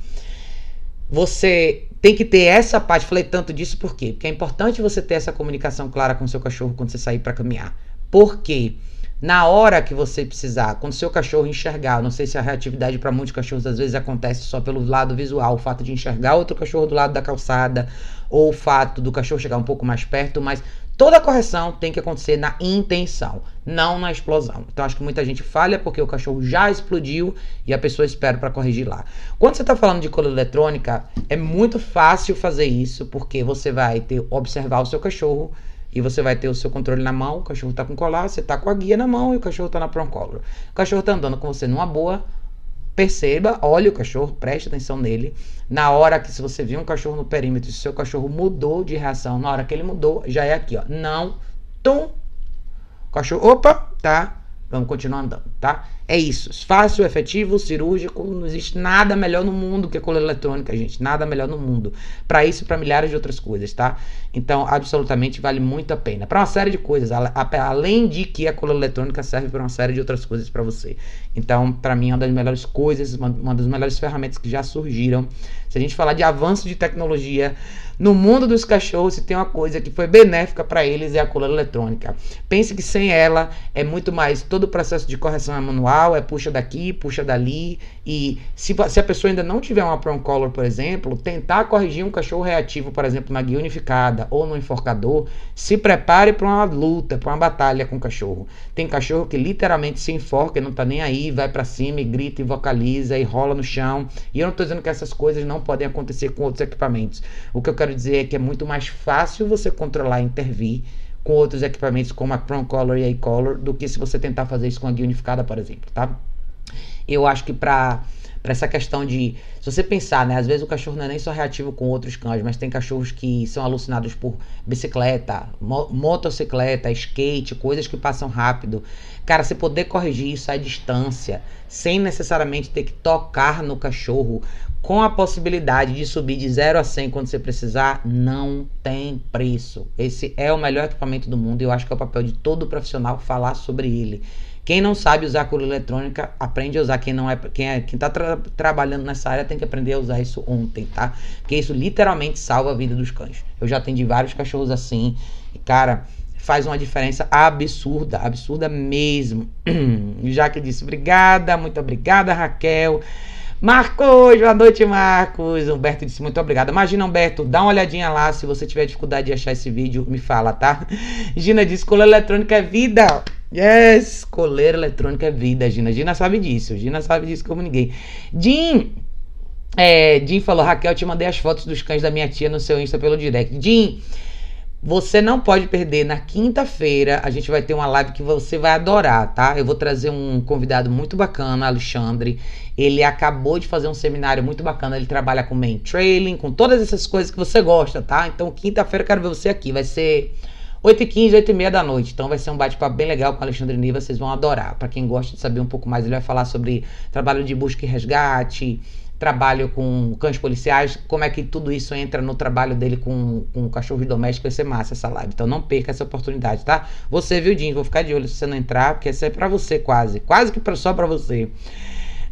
você tem que ter essa parte. Falei tanto disso por quê? Porque é importante você ter essa comunicação clara com o seu cachorro quando você sair para caminhar. Por quê? Na hora que você precisar, quando seu cachorro enxergar, não sei se a reatividade para muitos cachorros às vezes acontece só pelo lado visual, o fato de enxergar outro cachorro do lado da calçada, ou o fato do cachorro chegar um pouco mais perto, mas Toda correção tem que acontecer na intenção, não na explosão. Então acho que muita gente falha porque o cachorro já explodiu e a pessoa espera para corrigir lá. Quando você está falando de cola eletrônica, é muito fácil fazer isso porque você vai ter observar o seu cachorro e você vai ter o seu controle na mão, o cachorro está com colar, você está com a guia na mão e o cachorro está na prong collar. O cachorro está andando com você numa boa, perceba, olhe o cachorro, preste atenção nele. Na hora que se você viu um cachorro no perímetro, se seu cachorro mudou de reação, na hora que ele mudou, já é aqui, ó. Não, tum. Cachorro, opa, tá? Vamos continuar andando, tá? É isso. Fácil, efetivo, cirúrgico. Não existe nada melhor no mundo que a coleira eletrônica, gente. Nada melhor no mundo. Para isso e para milhares de outras coisas, tá? Então, absolutamente vale muito a pena. Para uma série de coisas. Além de que a coleira eletrônica serve para uma série de outras coisas para você. Então, para mim, é uma das melhores coisas, uma das melhores ferramentas que já surgiram. Se a gente falar de avanço de tecnologia no mundo dos cachorros, se tem uma coisa que foi benéfica para eles é a coleira eletrônica. Pense que sem ela é muito mais todo o processo de correção é manual, é puxa daqui, puxa dali. E se, se a pessoa ainda não tiver uma prong collar, por exemplo, tentar corrigir um cachorro reativo, por exemplo, na guia unificada ou no enforcador, se prepare para uma luta, para uma batalha com o cachorro. Tem cachorro que literalmente se enforca e não tá nem aí, vai para cima e grita e vocaliza e rola no chão. E eu não tô dizendo que essas coisas não podem acontecer com outros equipamentos. O que eu quero dizer é que é muito mais fácil você controlar e intervir com outros equipamentos como a Chrome Color e a Color do que se você tentar fazer isso com a guia unificada, por exemplo, tá? Eu acho que para para essa questão de. Se você pensar, né? Às vezes o cachorro não é nem só reativo com outros cães, mas tem cachorros que são alucinados por bicicleta, mo motocicleta, skate, coisas que passam rápido. Cara, você poder corrigir isso à distância, sem necessariamente ter que tocar no cachorro, com a possibilidade de subir de 0 a 100 quando você precisar, não tem preço. Esse é o melhor equipamento do mundo e eu acho que é o papel de todo profissional falar sobre ele. Quem não sabe usar coleira eletrônica, aprende a usar. Quem não é, quem é, quem tá tra trabalhando nessa área tem que aprender a usar isso ontem, tá? Porque isso literalmente salva a vida dos cães. Eu já atendi vários cachorros assim, e cara, faz uma diferença absurda, absurda mesmo. já que disse, obrigada, muito obrigada, Raquel. Marcos, boa noite, Marcos. Humberto disse muito obrigado. Imagina, Humberto, dá uma olhadinha lá. Se você tiver dificuldade de achar esse vídeo, me fala, tá? Gina disse: coleira eletrônica é vida. Yes, coleira eletrônica é vida, Gina. Gina sabe disso. Gina sabe disso como ninguém. Jim, é, Jim falou: Raquel, te mandei as fotos dos cães da minha tia no seu Insta pelo direct. Jim. Você não pode perder. Na quinta-feira a gente vai ter uma live que você vai adorar, tá? Eu vou trazer um convidado muito bacana, Alexandre. Ele acabou de fazer um seminário muito bacana. Ele trabalha com main trailing, com todas essas coisas que você gosta, tá? Então, quinta-feira eu quero ver você aqui. Vai ser 8h15, 8h30 da noite. Então vai ser um bate-papo bem legal com o Alexandre Niva. Vocês vão adorar. Para quem gosta de saber um pouco mais, ele vai falar sobre trabalho de busca e resgate trabalho com cães policiais, como é que tudo isso entra no trabalho dele com, com cachorros domésticos, vai ser massa essa live. Então não perca essa oportunidade, tá? Você, viu, Dinho? Vou ficar de olho se você não entrar, porque essa é pra você quase. Quase que só pra você.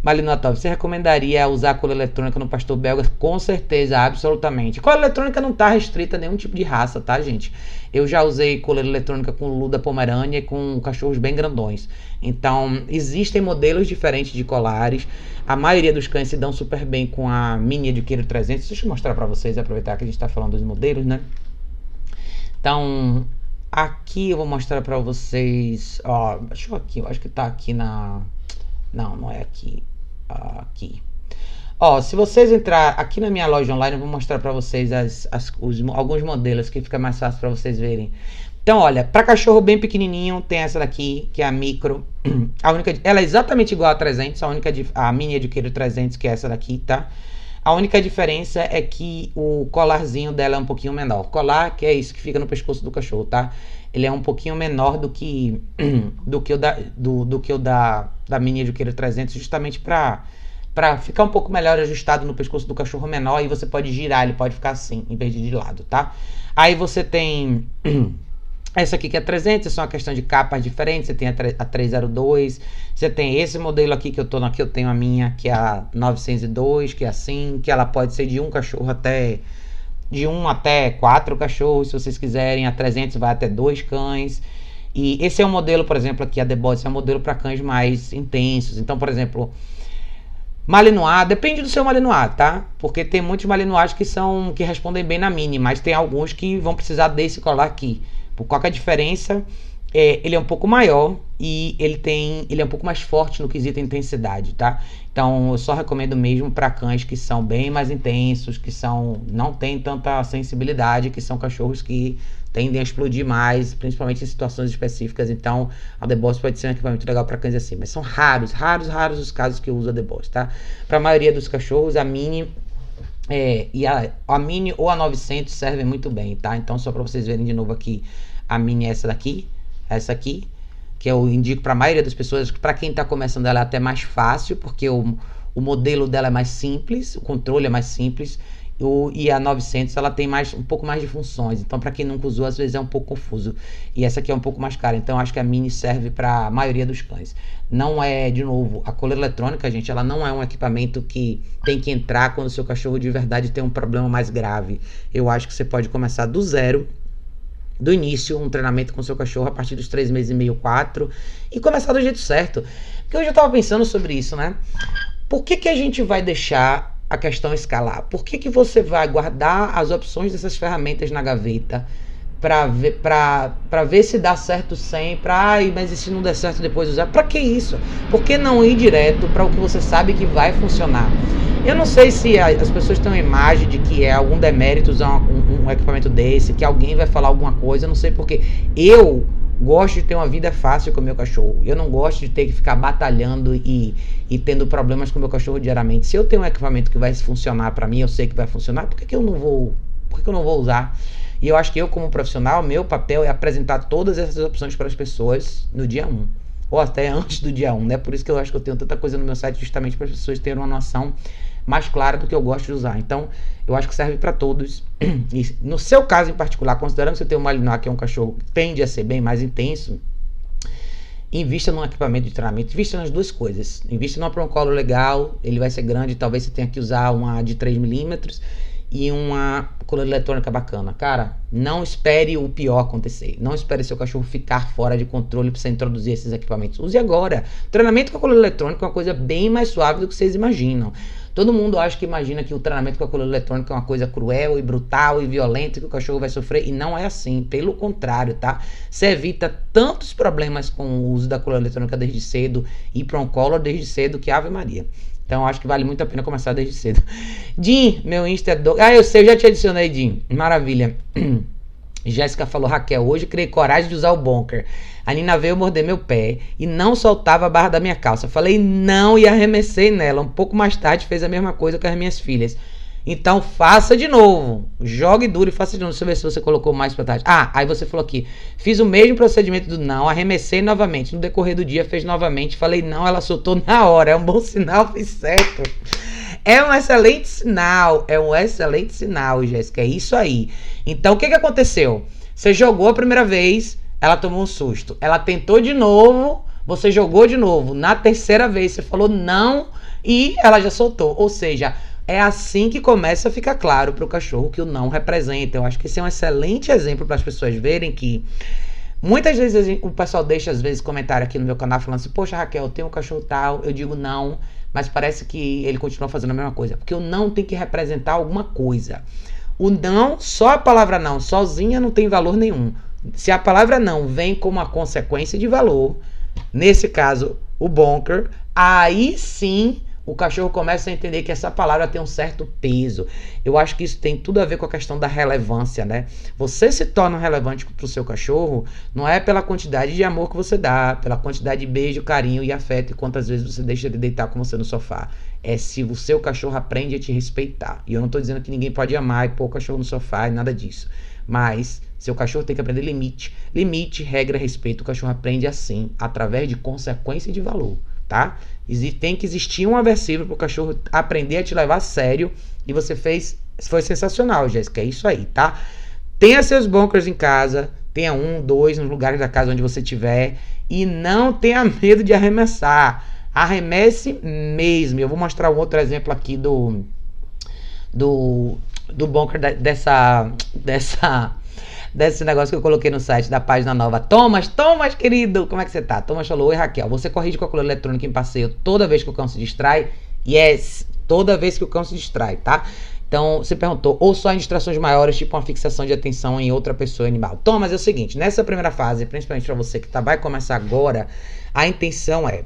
Malino Top, você recomendaria usar a cola eletrônica no pastor belga? Com certeza, absolutamente. Cola eletrônica não está restrita a nenhum tipo de raça, tá, gente? Eu já usei coleira eletrônica com Luda Pomerânia e com cachorros bem grandões. Então, existem modelos diferentes de colares. A maioria dos cães se dão super bem com a Mini Adquire 300. Deixa eu mostrar para vocês, aproveitar que a gente está falando dos modelos, né? Então, aqui eu vou mostrar para vocês. Ó, deixa eu aqui, eu acho que tá aqui na. Não, não é aqui aqui. Ó, se vocês entrar aqui na minha loja online, eu vou mostrar para vocês as, as, os, alguns modelos que fica mais fácil para vocês verem. Então, olha, para cachorro bem pequenininho, tem essa daqui, que é a micro. A única, ela é exatamente igual a 300, a única a mini adquiro 300, que é essa daqui, tá? A única diferença é que o colarzinho dela é um pouquinho menor. Colar, que é isso que fica no pescoço do cachorro, tá? Ele é um pouquinho menor do que do que o da do, do que o da da mini adquiro 300, justamente para para ficar um pouco melhor ajustado no pescoço do cachorro menor e você pode girar, ele pode ficar assim, em vez de de lado, tá? Aí você tem essa aqui que é 300, são uma questão de capas diferentes, você tem a, a 302, você tem esse modelo aqui que eu tô aqui, eu tenho a minha, que é a 902, que é assim, que ela pode ser de um cachorro até de um até quatro cachorros, se vocês quiserem, a 300 vai até dois cães. E esse é um modelo, por exemplo, aqui a The Boss é um modelo para cães mais intensos. Então, por exemplo, Malinois, depende do seu Malinois, tá? Porque tem muitos Malinois que são que respondem bem na mini, mas tem alguns que vão precisar desse colar aqui. Por qual a diferença? É, ele é um pouco maior e ele tem ele é um pouco mais forte no quesito intensidade, tá? Então eu só recomendo mesmo para cães que são bem mais intensos, que são não tem tanta sensibilidade, que são cachorros que tendem a explodir mais, principalmente em situações específicas. Então, a The Boss pode ser um equipamento legal para cães assim, mas são raros, raros, raros os casos que eu uso a The Boss, tá? Para a maioria dos cachorros, a Mini é, e a, a Mini ou a 900 servem muito bem, tá? Então, só para vocês verem de novo aqui, a Mini é essa daqui, essa aqui, que eu indico para a maioria das pessoas, para quem está começando ela é até mais fácil, porque o, o modelo dela é mais simples, o controle é mais simples o, e a 900 ela tem mais um pouco mais de funções. Então, para quem nunca usou, às vezes é um pouco confuso. E essa aqui é um pouco mais cara. Então, acho que a Mini serve para a maioria dos cães. Não é, de novo, a coleira eletrônica, gente, ela não é um equipamento que tem que entrar quando o seu cachorro de verdade tem um problema mais grave. Eu acho que você pode começar do zero do início, um treinamento com seu cachorro a partir dos três meses e meio, quatro, e começar do jeito certo. Porque hoje eu estava pensando sobre isso, né? Por que, que a gente vai deixar a questão escalar. Por que, que você vai guardar as opções dessas ferramentas na gaveta para ver, ver se dá certo sempre? Ai, mas e se não der certo depois usar? Para que isso? Por que não ir direto para o que você sabe que vai funcionar? Eu não sei se as pessoas têm uma imagem de que é algum demérito usar um, um, um equipamento desse, que alguém vai falar alguma coisa, eu não sei porque eu gosto de ter uma vida fácil com meu cachorro. Eu não gosto de ter que ficar batalhando e, e tendo problemas com meu cachorro diariamente. Se eu tenho um equipamento que vai funcionar para mim, eu sei que vai funcionar, por que, que eu não vou. Por que, que eu não vou usar? E eu acho que eu, como profissional, meu papel é apresentar todas essas opções para as pessoas no dia 1. Ou até antes do dia 1, né? Por isso que eu acho que eu tenho tanta coisa no meu site, justamente para as pessoas terem uma noção mais clara do que eu gosto de usar. Então, eu acho que serve para todos. E no seu caso em particular, considerando que você tem um Malinois, que é um cachorro que tende a ser bem mais intenso, invista num equipamento de treinamento, invista nas duas coisas. Invista numa Proncolo legal, ele vai ser grande, talvez você tenha que usar uma de 3 milímetros e uma coluna eletrônica bacana. Cara, não espere o pior acontecer. Não espere seu cachorro ficar fora de controle para você introduzir esses equipamentos. Use agora. Treinamento com a coluna eletrônica é uma coisa bem mais suave do que vocês imaginam. Todo mundo acha que imagina que o treinamento com a coluna eletrônica é uma coisa cruel e brutal e violenta que o cachorro vai sofrer. E não é assim. Pelo contrário, tá? Você evita tantos problemas com o uso da coluna eletrônica desde cedo e Proncolo desde cedo que Ave Maria. Então acho que vale muito a pena começar desde cedo. Jim, meu Insta é do... Ah, eu sei, eu já te adicionei, Jim. Maravilha. Jéssica falou, Raquel, hoje criei coragem de usar o bunker. A Nina veio morder meu pé e não soltava a barra da minha calça. Falei não e arremessei nela. Um pouco mais tarde fez a mesma coisa com as minhas filhas. Então faça de novo. Jogue duro e faça de novo. Deixa eu ver se você colocou mais pra trás. Ah, aí você falou aqui. Fiz o mesmo procedimento do não, arremessei novamente. No decorrer do dia fez novamente. Falei não, ela soltou na hora. É um bom sinal, fiz certo. É um excelente sinal. É um excelente sinal, Jéssica. É isso aí. Então o que, que aconteceu? Você jogou a primeira vez, ela tomou um susto. Ela tentou de novo, você jogou de novo. Na terceira vez você falou não e ela já soltou. Ou seja, é assim que começa a ficar claro para o cachorro que o não representa. Eu acho que esse é um excelente exemplo para as pessoas verem que muitas vezes o pessoal deixa às vezes comentário aqui no meu canal falando assim: "Poxa, Raquel, tenho um cachorro tal". Eu digo não, mas parece que ele continua fazendo a mesma coisa, porque o não tem que representar alguma coisa. O não, só a palavra não sozinha não tem valor nenhum. Se a palavra não vem como uma consequência de valor, nesse caso, o bonker, aí sim o cachorro começa a entender que essa palavra tem um certo peso. Eu acho que isso tem tudo a ver com a questão da relevância, né? Você se torna relevante para o seu cachorro não é pela quantidade de amor que você dá, pela quantidade de beijo, carinho e afeto e quantas vezes você deixa de deitar com você no sofá. É se o seu cachorro aprende a te respeitar. E eu não estou dizendo que ninguém pode amar e pôr o cachorro no sofá e nada disso. Mas seu cachorro tem que aprender limite. Limite, regra, respeito. O cachorro aprende assim, através de consequência e de valor, tá? Tem que existir um aversivo para o cachorro aprender a te levar a sério. E você fez. Foi sensacional, Jéssica. É isso aí, tá? Tenha seus bunkers em casa. Tenha um, dois nos lugares da casa onde você estiver. E não tenha medo de arremessar. Arremesse mesmo. Eu vou mostrar um outro exemplo aqui do. Do, do bunker da, dessa. Dessa desse negócio que eu coloquei no site da página nova. Thomas, Thomas, querido, como é que você tá? Thomas falou, oi Raquel, você corrige com a coluna eletrônica em passeio toda vez que o cão se distrai? Yes, toda vez que o cão se distrai, tá? Então, você perguntou, ou só em distrações maiores, tipo uma fixação de atenção em outra pessoa animal. Thomas, é o seguinte, nessa primeira fase, principalmente para você que tá, vai começar agora, a intenção é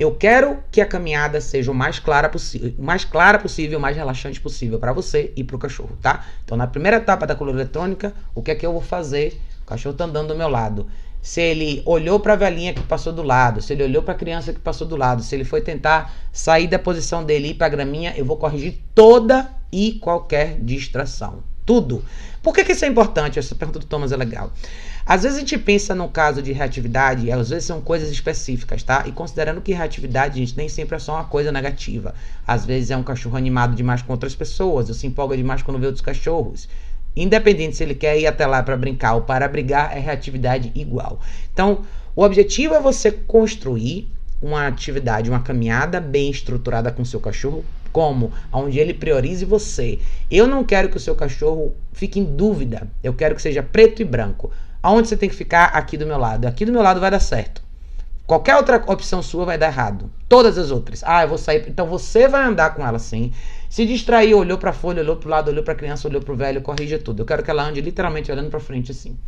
eu quero que a caminhada seja o mais clara possível, mais clara possível, o mais relaxante possível para você e para o cachorro, tá? Então, na primeira etapa da coluna eletrônica, o que é que eu vou fazer? O cachorro tá andando do meu lado. Se ele olhou para a velhinha que passou do lado, se ele olhou para a criança que passou do lado, se ele foi tentar sair da posição dele e ir para a graminha, eu vou corrigir toda e qualquer distração. Tudo. Por que, que isso é importante? Essa pergunta do Thomas é legal. Às vezes a gente pensa no caso de reatividade, às vezes são coisas específicas, tá? E considerando que reatividade, gente, nem sempre é só uma coisa negativa. Às vezes é um cachorro animado demais com outras pessoas, ou se empolga demais quando vê outros cachorros. Independente se ele quer ir até lá para brincar ou para brigar, é reatividade igual. Então, o objetivo é você construir uma atividade, uma caminhada bem estruturada com seu cachorro, como? Onde ele priorize você. Eu não quero que o seu cachorro fique em dúvida. Eu quero que seja preto e branco. Aonde você tem que ficar? Aqui do meu lado. Aqui do meu lado vai dar certo. Qualquer outra opção sua vai dar errado. Todas as outras. Ah, eu vou sair. Então você vai andar com ela assim. Se distrair, olhou para a folha, olhou para o lado, olhou para a criança, olhou para o velho, corrija tudo. Eu quero que ela ande literalmente olhando para frente assim.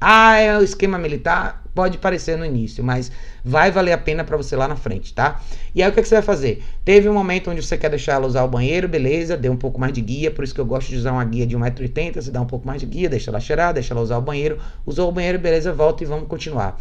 Ah, é o esquema militar? Pode parecer no início, mas vai valer a pena para você lá na frente, tá? E aí o que, é que, você vai fazer? Teve um momento onde você quer deixar ela usar o banheiro, beleza, dê um pouco mais de guia, por isso que eu gosto de usar uma guia de 1,80m, você dá um pouco mais de guia, deixa ela cheirar, deixa ela usar o banheiro, usou o banheiro, beleza, volta e vamos continuar.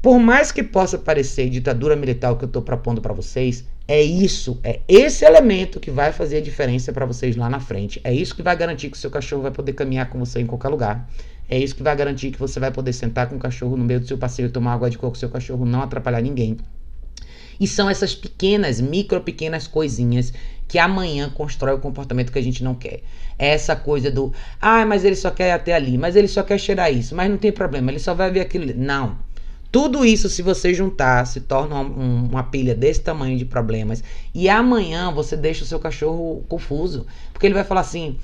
Por mais que possa parecer ditadura militar o que eu estou propondo para vocês, é isso, é esse elemento que vai fazer a diferença para vocês lá na frente. É isso que vai garantir que o seu cachorro vai poder caminhar com você em qualquer lugar. É isso que vai garantir que você vai poder sentar com o cachorro no meio do seu passeio e tomar água de coco, seu cachorro não atrapalhar ninguém. E são essas pequenas, micro pequenas coisinhas que amanhã constrói o comportamento que a gente não quer. É essa coisa do, ah, mas ele só quer ir até ali, mas ele só quer cheirar isso, mas não tem problema, ele só vai ver aquilo. Não. Tudo isso, se você juntar, se torna uma, uma, pilha desse tamanho de problemas. E amanhã você deixa o seu cachorro confuso. Porque ele vai falar assim: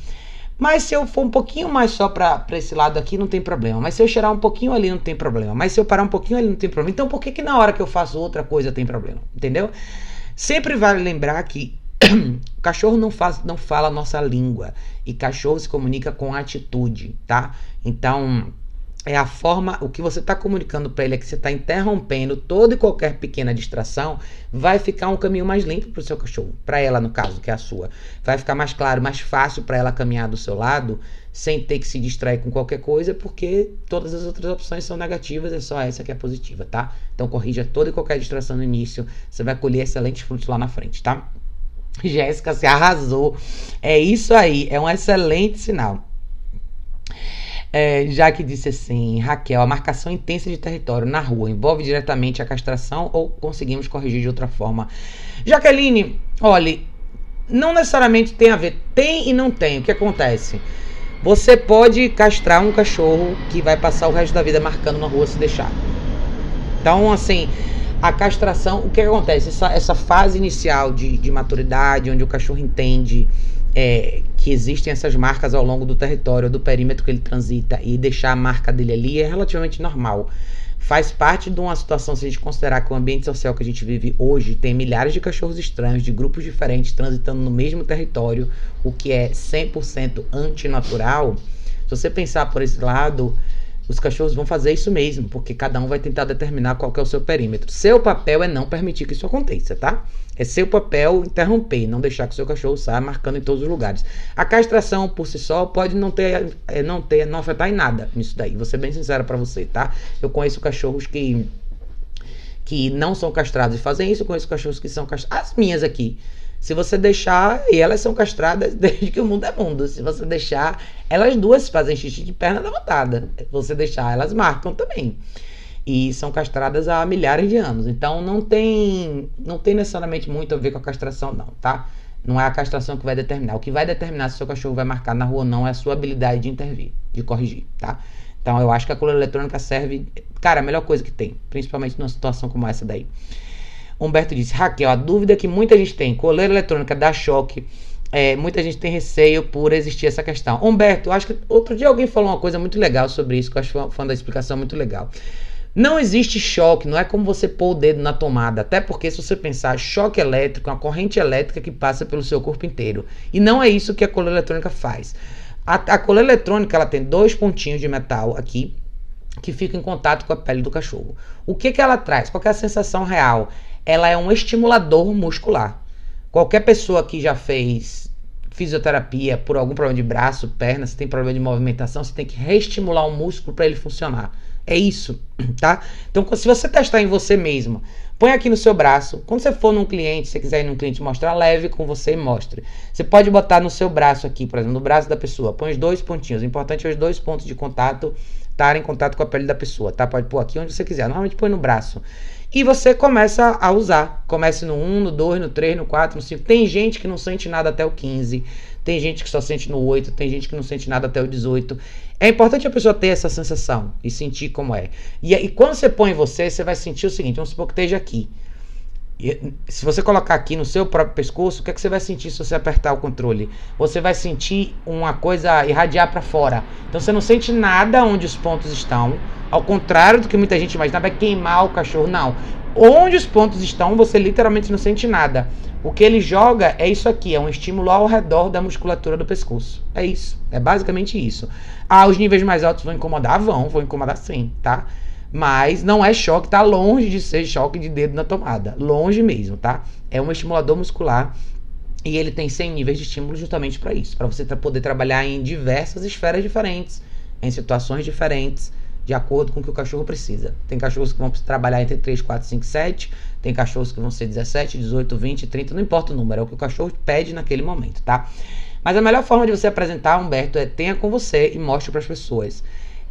mas se eu for um pouquinho mais só para esse lado aqui, não tem problema. Mas se eu cheirar um pouquinho ali, não tem problema. Mas se eu parar um pouquinho ali, não tem problema. Então por que, que na hora que eu faço outra coisa tem problema? Entendeu? Sempre vale lembrar que cachorro não, faz, não fala a nossa língua. E cachorro se comunica com atitude, tá? Então é a forma, o que você está comunicando para ele é que você está interrompendo toda e qualquer pequena distração, vai ficar um caminho mais limpo para o seu cachorro, para ela no caso, que é a sua. Vai ficar mais claro, mais fácil para ela caminhar do seu lado, sem ter que se distrair com qualquer coisa, porque todas as outras opções são negativas, é só essa que é positiva, tá? Então corrija toda e qualquer distração no início, você vai colher excelentes frutos lá na frente, tá? Jéssica, se arrasou. É isso aí, é um excelente sinal. É, Jaque disse assim: Raquel, a marcação intensa de território na rua envolve diretamente a castração ou conseguimos corrigir de outra forma? Jaqueline, olhe, não necessariamente tem a ver, tem e não tem. O que acontece? Você pode castrar um cachorro que vai passar o resto da vida marcando na rua se deixar. Então, assim, a castração, o que acontece? Essa, essa fase inicial de, de maturidade, onde o cachorro entende é, que existem essas marcas ao longo do território, do perímetro que ele transita e deixar a marca dele ali é relativamente normal. Faz parte de uma situação, se a gente considerar que o ambiente social que a gente vive hoje tem milhares de cachorros estranhos, de grupos diferentes, transitando no mesmo território, o que é 100% antinatural. Se você pensar por esse lado, os cachorros vão fazer isso mesmo, porque cada um vai tentar determinar qual é o seu perímetro. Seu papel é não permitir que isso aconteça, tá? É seu papel interromper, não deixar que o seu cachorro saia marcando em todos os lugares. A castração por si só pode não ter, é, não ter, não afetar em nada nisso daí. Vou ser bem sincero para você, tá? Eu conheço cachorros que que não são castrados e fazem isso, eu conheço cachorros que são castrados. As minhas aqui, se você deixar, e elas são castradas desde que o mundo é mundo. Se você deixar, elas duas fazem xixi de perna levantada. Se você deixar, elas marcam também. E são castradas há milhares de anos. Então não tem, não tem necessariamente muito a ver com a castração, não, tá? Não é a castração que vai determinar. O que vai determinar se o seu cachorro vai marcar na rua ou não é a sua habilidade de intervir, de corrigir, tá? Então eu acho que a coleira eletrônica serve, cara, a melhor coisa que tem, principalmente numa situação como essa daí. Humberto disse: Raquel, a dúvida que muita gente tem: coleira eletrônica dá choque. É, muita gente tem receio por existir essa questão. Humberto, acho que outro dia alguém falou uma coisa muito legal sobre isso, que eu acho uma da explicação muito legal. Não existe choque, não é como você pôr o dedo na tomada. Até porque, se você pensar, choque elétrico é uma corrente elétrica que passa pelo seu corpo inteiro. E não é isso que a coleira eletrônica faz. A, a coleira eletrônica ela tem dois pontinhos de metal aqui que ficam em contato com a pele do cachorro. O que, que ela traz? Qual é a sensação real? Ela é um estimulador muscular. Qualquer pessoa que já fez fisioterapia por algum problema de braço, perna, se tem problema de movimentação, você tem que reestimular o músculo para ele funcionar. É isso, tá? Então, se você testar em você mesmo, põe aqui no seu braço. Quando você for num cliente, se você quiser ir num cliente mostrar, leve com você e mostre. Você pode botar no seu braço aqui, por exemplo, no braço da pessoa. Põe os dois pontinhos. O importante é os dois pontos de contato estarem em contato com a pele da pessoa, tá? Pode pôr aqui onde você quiser. Normalmente põe no braço. E você começa a usar. Comece no 1, no 2, no 3, no 4, no 5. Tem gente que não sente nada até o 15. Tem gente que só sente no 8. Tem gente que não sente nada até o 18. É importante a pessoa ter essa sensação e sentir como é. E, e quando você põe você, você vai sentir o seguinte: vamos supor que esteja aqui. Se você colocar aqui no seu próprio pescoço, o que, é que você vai sentir se você apertar o controle? Você vai sentir uma coisa irradiar para fora. Então você não sente nada onde os pontos estão. Ao contrário do que muita gente imagina, vai queimar o cachorro. Não. Onde os pontos estão, você literalmente não sente nada. O que ele joga é isso aqui, é um estímulo ao redor da musculatura do pescoço. É isso, é basicamente isso. Ah, os níveis mais altos vão incomodar? Vão, vão incomodar sim, tá? Mas não é choque, tá longe de ser choque de dedo na tomada. Longe mesmo, tá? É um estimulador muscular e ele tem 100 níveis de estímulo justamente para isso, para você poder trabalhar em diversas esferas diferentes, em situações diferentes, de acordo com o que o cachorro precisa. Tem cachorros que vão trabalhar entre 3, 4, 5, 7, tem cachorros que vão ser 17, 18, 20, 30, não importa o número, é o que o cachorro pede naquele momento, tá? Mas a melhor forma de você apresentar, Humberto, é tenha com você e mostre para as pessoas.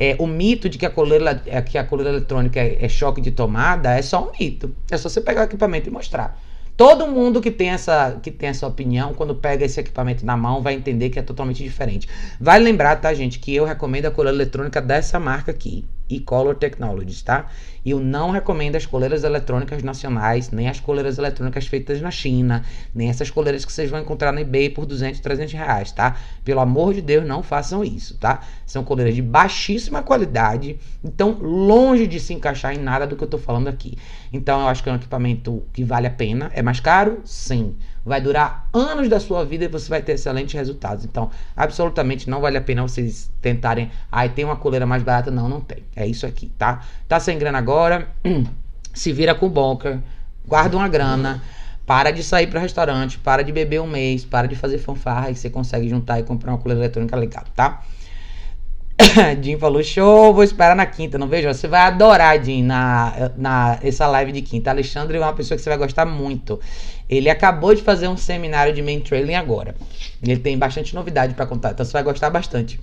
É, o mito de que a coleira, é, que a coleira eletrônica é, é choque de tomada é só um mito. É só você pegar o equipamento e mostrar. Todo mundo que tem essa que tem essa opinião, quando pega esse equipamento na mão, vai entender que é totalmente diferente. Vai lembrar, tá, gente, que eu recomendo a coleira eletrônica dessa marca aqui e Color Technologies, tá? E eu não recomendo as coleiras eletrônicas nacionais, nem as coleiras eletrônicas feitas na China, nem essas coleiras que vocês vão encontrar no eBay por 200, 300 reais, tá? Pelo amor de Deus, não façam isso, tá? São coleiras de baixíssima qualidade, então longe de se encaixar em nada do que eu tô falando aqui. Então eu acho que é um equipamento que vale a pena. É mais caro? Sim vai durar anos da sua vida e você vai ter excelentes resultados. Então, absolutamente não vale a pena vocês tentarem, ai, tem uma coleira mais barata. Não, não tem. É isso aqui, tá? Tá sem grana agora? Se vira com o bunker, guarda uma grana. Para de sair para restaurante, para de beber um mês, para de fazer fanfarra e você consegue juntar e comprar uma coleira eletrônica legal, tá? Jim falou, show, vou esperar na quinta, não vejo? Você vai adorar, Jim, na, na, essa live de quinta. Alexandre é uma pessoa que você vai gostar muito. Ele acabou de fazer um seminário de main trailing agora. Ele tem bastante novidade para contar, então você vai gostar bastante.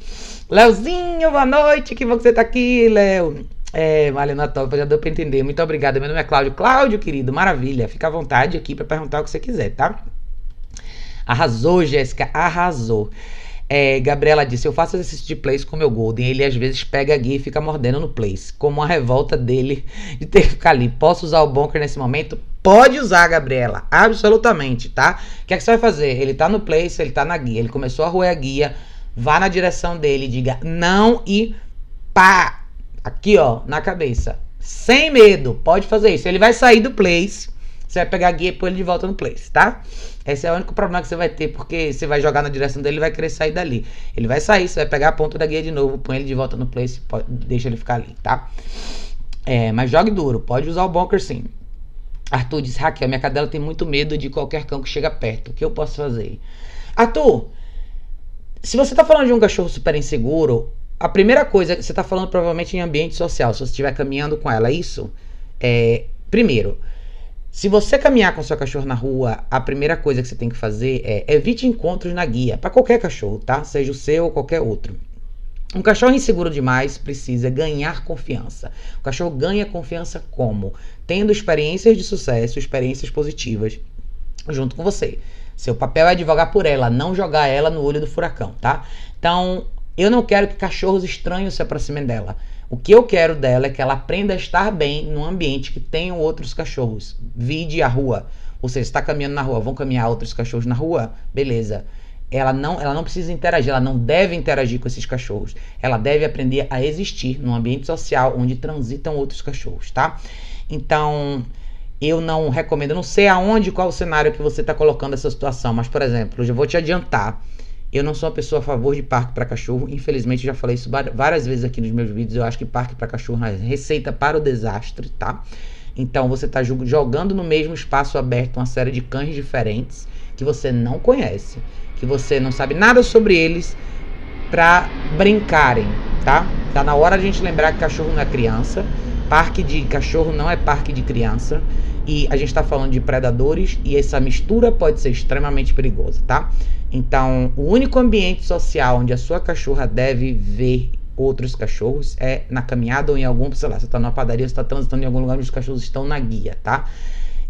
Leozinho, boa noite, que bom que você tá aqui, Léo. É, Malena Top, já deu pra entender. Muito obrigada. Meu nome é Cláudio. Cláudio, querido, maravilha. Fica à vontade aqui para perguntar o que você quiser, tá? Arrasou, Jéssica, arrasou. É, Gabriela disse: Eu faço exercício de place com meu Golden. Ele às vezes pega a guia e fica mordendo no place. Como a revolta dele de ter que ficar ali. Posso usar o bunker nesse momento? Pode usar, Gabriela. Absolutamente, tá? O que é que você vai fazer? Ele tá no place, ele tá na guia. Ele começou a roer a guia. Vá na direção dele, diga não e pá! Aqui, ó, na cabeça. Sem medo. Pode fazer isso. Ele vai sair do place. Você vai pegar a guia e pôr ele de volta no place, tá? Esse é o único problema que você vai ter, porque você vai jogar na direção dele, ele vai querer sair dali. Ele vai sair, você vai pegar a ponta da guia de novo, põe ele de volta no place, pode, deixa ele ficar ali, tá? É, mas jogue duro, pode usar o bunker sim. Arthur disse, Raquel, minha cadela tem muito medo de qualquer cão que chega perto. O que eu posso fazer? Arthur, se você tá falando de um cachorro super inseguro, a primeira coisa, você tá falando provavelmente em ambiente social, se você estiver caminhando com ela, é isso? É, primeiro, se você caminhar com seu cachorro na rua, a primeira coisa que você tem que fazer é evite encontros na guia, para qualquer cachorro, tá? Seja o seu ou qualquer outro. Um cachorro inseguro demais precisa ganhar confiança. O cachorro ganha confiança como? Tendo experiências de sucesso, experiências positivas junto com você. Seu papel é advogar por ela, não jogar ela no olho do furacão, tá? Então, eu não quero que cachorros estranhos se aproximem dela. O que eu quero dela é que ela aprenda a estar bem num ambiente que tenham outros cachorros. Vide a rua. Ou seja, está caminhando na rua, vão caminhar outros cachorros na rua? Beleza. Ela não, ela não precisa interagir, ela não deve interagir com esses cachorros. Ela deve aprender a existir num ambiente social onde transitam outros cachorros, tá? Então, eu não recomendo, eu não sei aonde, qual o cenário que você está colocando essa situação, mas, por exemplo, eu já vou te adiantar. Eu não sou uma pessoa a favor de parque para cachorro. Infelizmente, já falei isso várias vezes aqui nos meus vídeos. Eu acho que parque para cachorro é receita para o desastre, tá? Então, você está jogando no mesmo espaço aberto uma série de cães diferentes que você não conhece, que você não sabe nada sobre eles para brincarem, tá? Tá na hora de a gente lembrar que cachorro não é criança. Parque de cachorro não é parque de criança. E a gente está falando de predadores e essa mistura pode ser extremamente perigosa, tá? Então, o único ambiente social onde a sua cachorra deve ver outros cachorros é na caminhada ou em algum, sei lá, você está numa padaria, você está transitando em algum lugar onde os cachorros estão na guia, tá?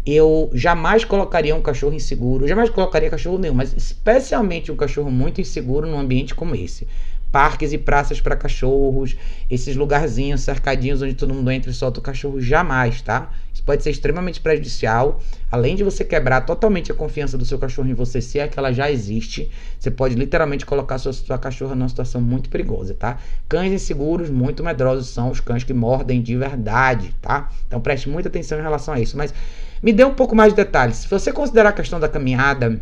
Eu jamais colocaria um cachorro inseguro, jamais colocaria cachorro nenhum, mas especialmente um cachorro muito inseguro num ambiente como esse. parques e praças para cachorros, esses lugarzinhos, cercadinhos onde todo mundo entra e solta o cachorro, jamais, tá? Isso pode ser extremamente prejudicial. Além de você quebrar totalmente a confiança do seu cachorro em você, se é que ela já existe, você pode literalmente colocar sua, sua cachorra numa situação muito perigosa, tá? Cães inseguros, muito medrosos são os cães que mordem de verdade, tá? Então preste muita atenção em relação a isso. Mas me dê um pouco mais de detalhes. Se você considerar a questão da caminhada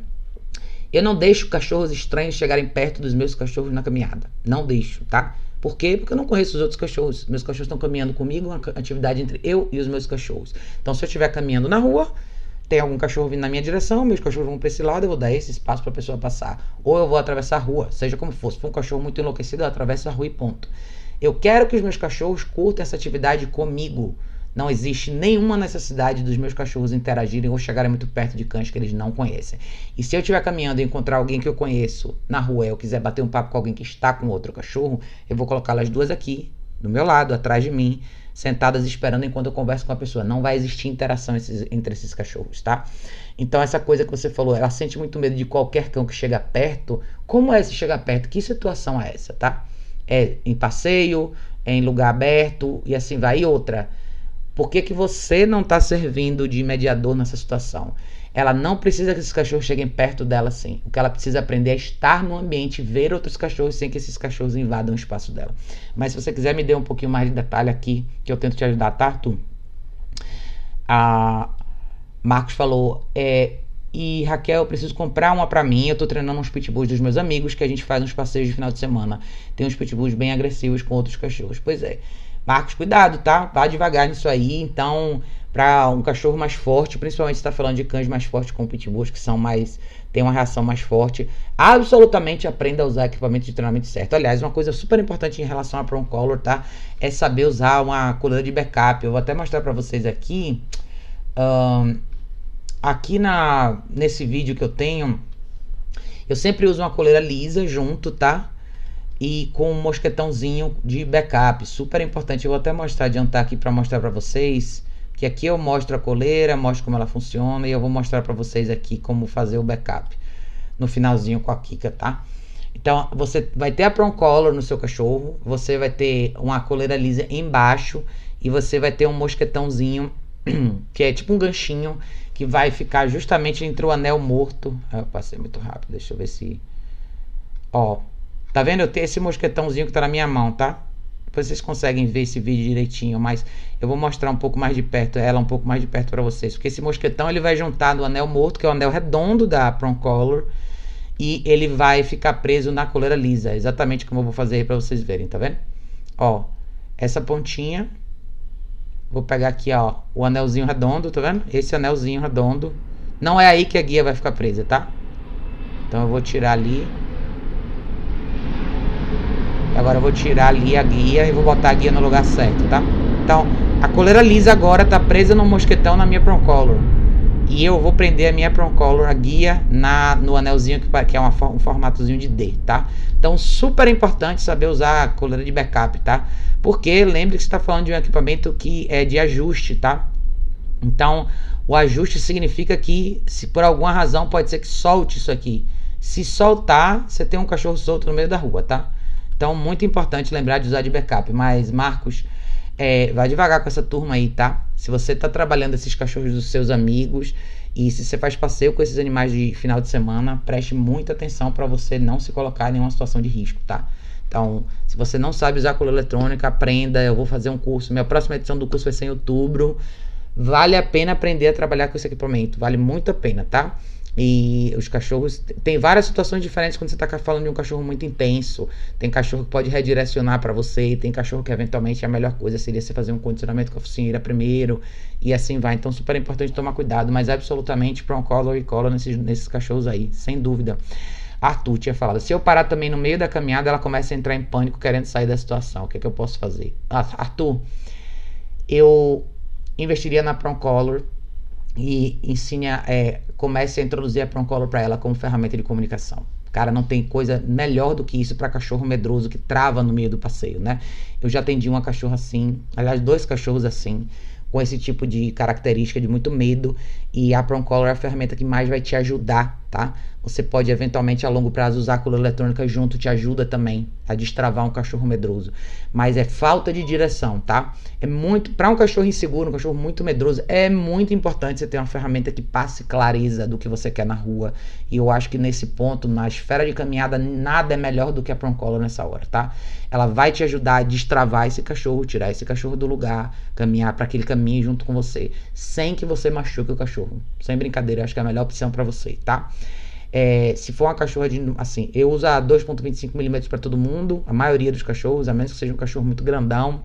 eu não deixo cachorros estranhos chegarem perto dos meus cachorros na caminhada. Não deixo, tá? Por quê? Porque eu não conheço os outros cachorros. Meus cachorros estão caminhando comigo, uma atividade entre eu e os meus cachorros. Então, se eu estiver caminhando na rua, tem algum cachorro vindo na minha direção, meus cachorros vão para esse lado, eu vou dar esse espaço para a pessoa passar. Ou eu vou atravessar a rua, seja como for. Se for um cachorro muito enlouquecido, eu atravesso a rua e ponto. Eu quero que os meus cachorros curtam essa atividade comigo. Não existe nenhuma necessidade dos meus cachorros interagirem ou chegarem muito perto de cães que eles não conhecem. E se eu estiver caminhando e encontrar alguém que eu conheço na rua e eu quiser bater um papo com alguém que está com outro cachorro, eu vou colocá-las duas aqui, do meu lado, atrás de mim, sentadas esperando enquanto eu converso com a pessoa. Não vai existir interação esses, entre esses cachorros, tá? Então, essa coisa que você falou, ela sente muito medo de qualquer cão que chega perto. Como é esse chegar perto? Que situação é essa, tá? É em passeio, é em lugar aberto e assim vai. E outra, por que, que você não está servindo de mediador nessa situação? Ela não precisa que esses cachorros cheguem perto dela assim. O que ela precisa aprender é estar no ambiente, ver outros cachorros sem que esses cachorros invadam o espaço dela. Mas se você quiser me dê um pouquinho mais de detalhe aqui, que eu tento te ajudar, tá, Arthur? A Marcos falou, é, e Raquel, eu preciso comprar uma para mim. Eu tô treinando uns pitbulls dos meus amigos que a gente faz uns passeios de final de semana. Tem uns pitbulls bem agressivos com outros cachorros. Pois é. Marcos, cuidado, tá? Vá devagar nisso aí. Então, para um cachorro mais forte, principalmente está falando de cães mais fortes como pitbulls, que são mais tem uma reação mais forte, absolutamente aprenda a usar equipamento de treinamento certo. Aliás, uma coisa super importante em relação a Prong Color, tá? É saber usar uma coleira de backup. Eu vou até mostrar para vocês aqui. Um, aqui na nesse vídeo que eu tenho, eu sempre uso uma coleira lisa junto, tá? E com um mosquetãozinho de backup, super importante. Eu vou até mostrar, adiantar aqui para mostrar para vocês, que aqui eu mostro a coleira, mostro como ela funciona e eu vou mostrar para vocês aqui como fazer o backup no finalzinho com a Kika, tá? Então, você vai ter a Prong Collar no seu cachorro, você vai ter uma coleira lisa embaixo e você vai ter um mosquetãozinho que é tipo um ganchinho que vai ficar justamente entre o anel morto. Ah, eu passei muito rápido, deixa eu ver se. Ó, Tá vendo? Eu tenho esse mosquetãozinho que tá na minha mão, tá? Vocês conseguem ver esse vídeo direitinho, mas eu vou mostrar um pouco mais de perto, ela um pouco mais de perto para vocês. Porque esse mosquetão ele vai juntar no anel morto, que é o anel redondo da Color, e ele vai ficar preso na coleira lisa, exatamente como eu vou fazer aí para vocês verem, tá vendo? Ó, essa pontinha, vou pegar aqui, ó, o anelzinho redondo, tá vendo? Esse anelzinho redondo, não é aí que a guia vai ficar presa, tá? Então eu vou tirar ali. Agora eu vou tirar ali a guia e vou botar a guia no lugar certo, tá? Então, a coleira lisa agora tá presa no mosquetão na minha Color E eu vou prender a minha Color a guia, na, no anelzinho que, que é uma, um formatozinho de D, tá? Então, super importante saber usar a coleira de backup, tá? Porque lembre que você está falando de um equipamento que é de ajuste, tá? Então, o ajuste significa que, se por alguma razão, pode ser que solte isso aqui. Se soltar, você tem um cachorro solto no meio da rua, tá? Então, muito importante lembrar de usar de backup. Mas, Marcos, é, vai devagar com essa turma aí, tá? Se você tá trabalhando esses cachorros dos seus amigos e se você faz passeio com esses animais de final de semana, preste muita atenção para você não se colocar em nenhuma situação de risco, tá? Então, se você não sabe usar cola eletrônica, aprenda. Eu vou fazer um curso. Minha próxima edição do curso vai ser em outubro. Vale a pena aprender a trabalhar com esse equipamento. Vale muito a pena, tá? E os cachorros. Tem várias situações diferentes quando você está falando de um cachorro muito intenso. Tem cachorro que pode redirecionar para você. Tem cachorro que eventualmente a melhor coisa seria você fazer um condicionamento com a focinheira primeiro. E assim vai. Então, super importante tomar cuidado. Mas absolutamente Prong Collar e Collar nesses, nesses cachorros aí, sem dúvida. Arthur tinha falado: se eu parar também no meio da caminhada, ela começa a entrar em pânico querendo sair da situação. O que, é que eu posso fazer? Ah, Arthur, eu investiria na Prong Collar e ensine a, é, comece a introduzir a Proncolor para ela como ferramenta de comunicação. Cara, não tem coisa melhor do que isso para cachorro medroso que trava no meio do passeio, né? Eu já atendi uma cachorra assim, aliás, dois cachorros assim, com esse tipo de característica de muito medo, e a Proncolor é a ferramenta que mais vai te ajudar tá? Você pode eventualmente a longo prazo usar a coleira eletrônica junto, te ajuda também a destravar um cachorro medroso. Mas é falta de direção, tá? É muito para um cachorro inseguro, um cachorro muito medroso, é muito importante você ter uma ferramenta que passe clareza do que você quer na rua. E eu acho que nesse ponto, na esfera de caminhada, nada é melhor do que a Proncolor nessa hora, tá? Ela vai te ajudar a destravar esse cachorro, tirar esse cachorro do lugar, caminhar para aquele caminho junto com você, sem que você machuque o cachorro. Sem brincadeira, acho que é a melhor opção para você, tá? É, se for uma cachorra de. Assim, eu uso 2,25mm para todo mundo, a maioria dos cachorros, a menos que seja um cachorro muito grandão.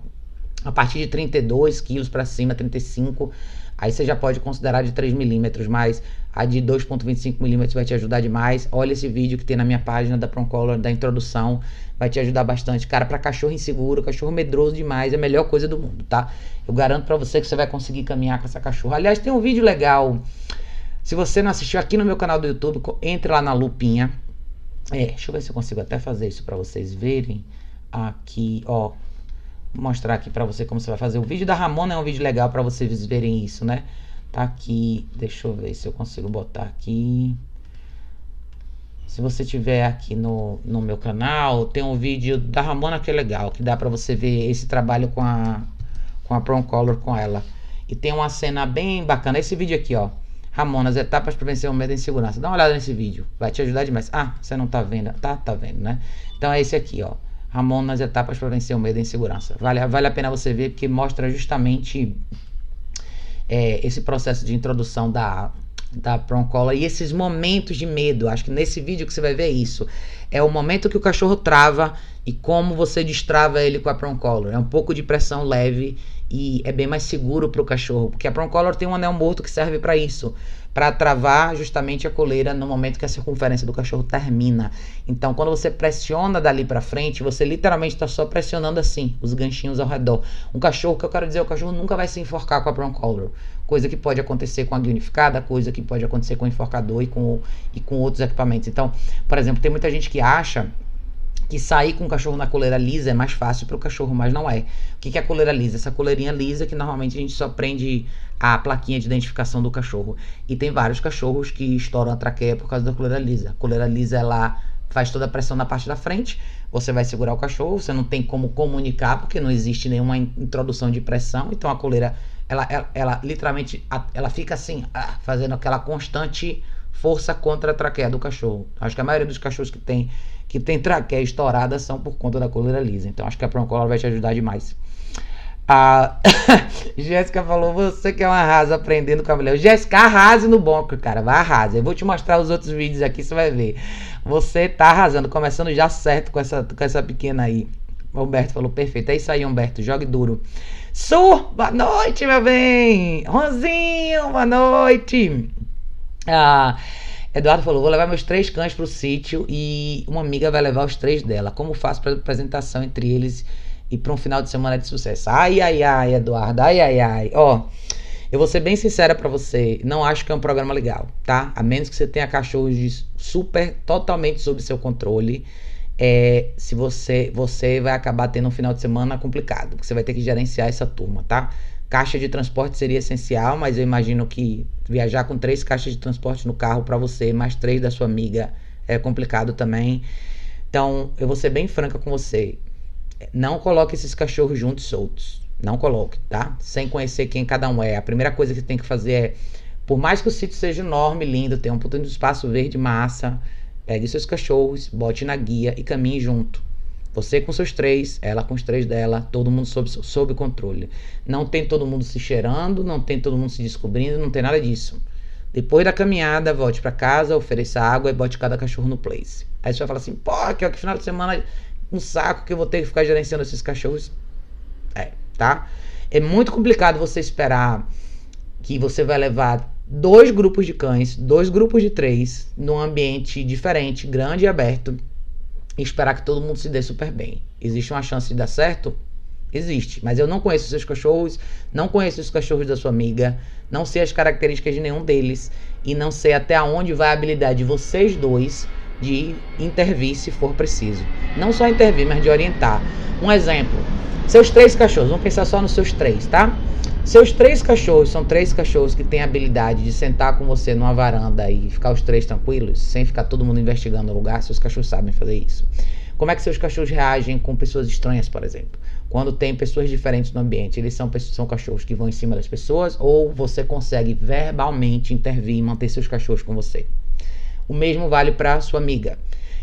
A partir de 32 quilos para cima, 35, aí você já pode considerar de 3mm, mas a de 2,25mm vai te ajudar demais. Olha esse vídeo que tem na minha página da Proncolor, da introdução, vai te ajudar bastante. Cara, para cachorro inseguro, cachorro medroso demais, é a melhor coisa do mundo, tá? Eu garanto para você que você vai conseguir caminhar com essa cachorra. Aliás, tem um vídeo legal se você não assistiu aqui no meu canal do YouTube, entre lá na lupinha. É, deixa eu ver se eu consigo até fazer isso para vocês verem. Aqui, ó. Vou mostrar aqui para você como você vai fazer. O vídeo da Ramona é um vídeo legal para vocês verem isso, né? Tá aqui. Deixa eu ver se eu consigo botar aqui. Se você tiver aqui no, no meu canal, tem um vídeo da Ramona que é legal, que dá para você ver esse trabalho com a com a Prom Color com ela. E tem uma cena bem bacana. Esse vídeo aqui, ó. Ramon, as etapas para vencer o medo em segurança. Dá uma olhada nesse vídeo, vai te ajudar demais. Ah, você não tá vendo? Tá, tá vendo, né? Então é esse aqui, ó. Ramon nas etapas para vencer o medo em segurança. Vale, vale a pena você ver porque mostra justamente é, esse processo de introdução da, da Proncola e esses momentos de medo. Acho que nesse vídeo que você vai ver isso. É o momento que o cachorro trava e como você destrava ele com a Proncolor. É um pouco de pressão leve e é bem mais seguro para o cachorro, porque a Proncolor tem um anel morto que serve para isso, para travar justamente a coleira no momento que a circunferência do cachorro termina. Então, quando você pressiona dali para frente, você literalmente está só pressionando assim os ganchinhos ao redor. Um cachorro, que eu quero dizer, o cachorro nunca vai se enforcar com a Proncolor, coisa que pode acontecer com a unificada, coisa que pode acontecer com o enforcador e com, e com outros equipamentos. Então, por exemplo, tem muita gente que acha que sair com o cachorro na coleira lisa é mais fácil para o cachorro, mas não é. O que, que é a coleira lisa? Essa coleirinha lisa que normalmente a gente só prende a plaquinha de identificação do cachorro. E tem vários cachorros que estouram a traqueia por causa da coleira lisa. A coleira lisa ela faz toda a pressão na parte da frente, você vai segurar o cachorro, você não tem como comunicar porque não existe nenhuma introdução de pressão, então a coleira ela, ela, ela literalmente ela fica assim, ah, fazendo aquela constante força contra a traqueia do cachorro. Acho que a maioria dos cachorros que tem que tem traqueia estourada são por conta da coleira lisa. Então acho que a Proncolor vai te ajudar demais. A Jéssica falou: Você que é uma arrasa aprendendo com a mulher. Jéssica, arrase no bonco, cara. Vai arrasa. Eu vou te mostrar os outros vídeos aqui, você vai ver. Você tá arrasando, começando já certo com essa, com essa pequena aí. O Humberto falou: Perfeito. É isso aí, Humberto. Jogue duro. Sur, boa noite, meu bem. Ronzinho, boa noite. Ah. Eduardo falou: vou levar meus três cães pro sítio e uma amiga vai levar os três dela. Como faço para apresentação entre eles e para um final de semana de sucesso? Ai, ai, ai, Eduardo, ai, ai, ai. Ó, eu vou ser bem sincera para você, não acho que é um programa legal, tá? A menos que você tenha cachorros super, totalmente sob seu controle. É, se você, você vai acabar tendo um final de semana complicado, porque você vai ter que gerenciar essa turma, tá? Caixa de transporte seria essencial, mas eu imagino que viajar com três caixas de transporte no carro para você, mais três da sua amiga, é complicado também. Então, eu vou ser bem franca com você. Não coloque esses cachorros juntos soltos. Não coloque, tá? Sem conhecer quem cada um é. A primeira coisa que você tem que fazer é, por mais que o sítio seja enorme, lindo, tenha um puta de espaço verde massa, pegue seus cachorros, bote na guia e caminhe junto. Você com seus três, ela com os três dela, todo mundo sob, sob controle. Não tem todo mundo se cheirando, não tem todo mundo se descobrindo, não tem nada disso. Depois da caminhada, volte para casa, ofereça água e bote cada cachorro no place. Aí você vai falar assim, pô, que é que final de semana um saco que eu vou ter que ficar gerenciando esses cachorros. É, tá? É muito complicado você esperar que você vai levar dois grupos de cães, dois grupos de três, num ambiente diferente, grande e aberto, e esperar que todo mundo se dê super bem. Existe uma chance de dar certo? Existe, mas eu não conheço seus cachorros, não conheço os cachorros da sua amiga, não sei as características de nenhum deles e não sei até onde vai a habilidade de vocês dois de intervir se for preciso. Não só intervir, mas de orientar. Um exemplo: seus três cachorros, vamos pensar só nos seus três, tá? Seus três cachorros são três cachorros que têm a habilidade de sentar com você numa varanda e ficar os três tranquilos, sem ficar todo mundo investigando o lugar. Seus cachorros sabem fazer isso. Como é que seus cachorros reagem com pessoas estranhas, por exemplo? Quando tem pessoas diferentes no ambiente, eles são, são cachorros que vão em cima das pessoas ou você consegue verbalmente intervir e manter seus cachorros com você. O mesmo vale para sua amiga.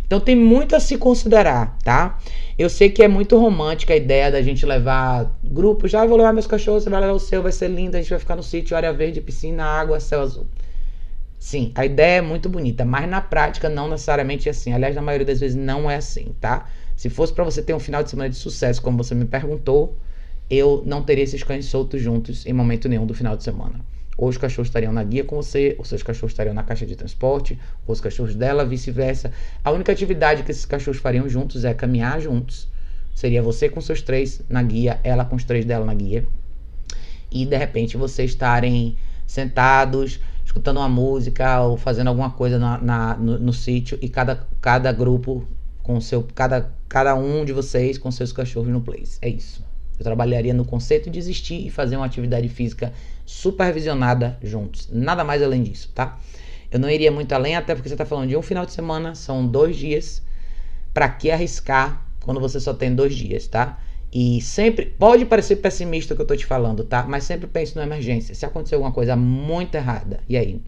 Então tem muito a se considerar, tá? Eu sei que é muito romântica a ideia da gente levar grupos, já ah, vou levar meus cachorros, você vai levar o seu, vai ser lindo, a gente vai ficar no sítio, área verde, piscina, água, céu azul. Sim, a ideia é muito bonita, mas na prática não necessariamente é assim. Aliás, na maioria das vezes não é assim, tá? Se fosse para você ter um final de semana de sucesso, como você me perguntou, eu não teria esses cães soltos juntos em momento nenhum do final de semana. Ou os cachorros estariam na guia com você, ou seus cachorros estariam na caixa de transporte, ou os cachorros dela, vice-versa. A única atividade que esses cachorros fariam juntos é caminhar juntos. Seria você com seus três na guia, ela com os três dela na guia. E de repente vocês estarem sentados escutando uma música ou fazendo alguma coisa na, na no, no sítio e cada, cada grupo com seu cada, cada um de vocês com seus cachorros no place. É isso. Eu trabalharia no conceito de existir e fazer uma atividade física supervisionada juntos. Nada mais além disso, tá? Eu não iria muito além, até porque você está falando de um final de semana, são dois dias. Para que arriscar quando você só tem dois dias, tá? E sempre, pode parecer pessimista o que eu tô te falando, tá? Mas sempre pense na emergência. Se acontecer alguma coisa muito errada, e aí?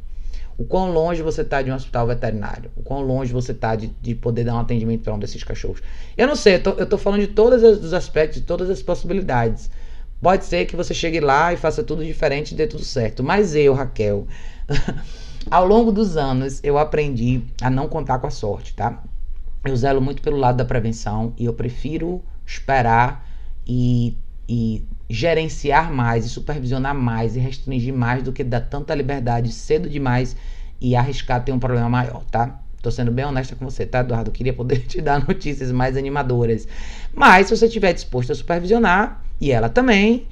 O quão longe você está de um hospital veterinário? O quão longe você está de, de poder dar um atendimento para um desses cachorros? Eu não sei, eu tô, eu tô falando de todos os aspectos, de todas as possibilidades. Pode ser que você chegue lá e faça tudo diferente e dê tudo certo. Mas eu, Raquel, ao longo dos anos, eu aprendi a não contar com a sorte, tá? Eu zelo muito pelo lado da prevenção e eu prefiro esperar e, e gerenciar mais, e supervisionar mais, e restringir mais do que dar tanta liberdade cedo demais e arriscar ter um problema maior, tá? Tô sendo bem honesta com você, tá, Eduardo? Queria poder te dar notícias mais animadoras. Mas se você estiver disposto a supervisionar, e ela também,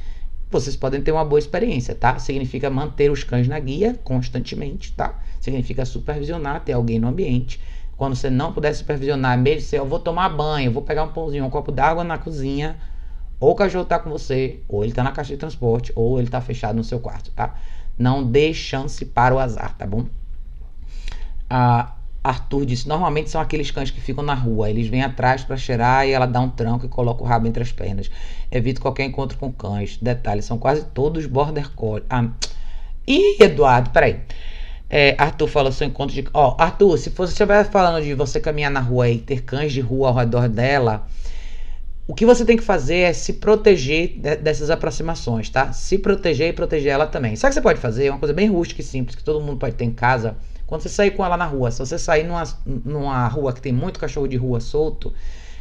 vocês podem ter uma boa experiência, tá? Significa manter os cães na guia constantemente, tá? Significa supervisionar, ter alguém no ambiente. Quando você não puder supervisionar, mesmo se eu vou tomar banho, vou pegar um pãozinho, um copo d'água na cozinha, ou o cachorro tá com você, ou ele tá na caixa de transporte, ou ele tá fechado no seu quarto, tá? Não dê chance para o azar, tá bom? Ah, Arthur disse: normalmente são aqueles cães que ficam na rua. Eles vêm atrás para cheirar e ela dá um tranco e coloca o rabo entre as pernas. Evito qualquer encontro com cães. Detalhe: são quase todos border collie. Ah. Ih, Eduardo, peraí. É, Arthur falou seu encontro de. Ó, oh, Arthur, se você estiver falando de você caminhar na rua e ter cães de rua ao redor dela, o que você tem que fazer é se proteger de, dessas aproximações, tá? Se proteger e proteger ela também. Sabe o que você pode fazer? Uma coisa bem rústica e simples que todo mundo pode ter em casa. Quando você sair com ela na rua, se você sair numa, numa rua que tem muito cachorro de rua solto,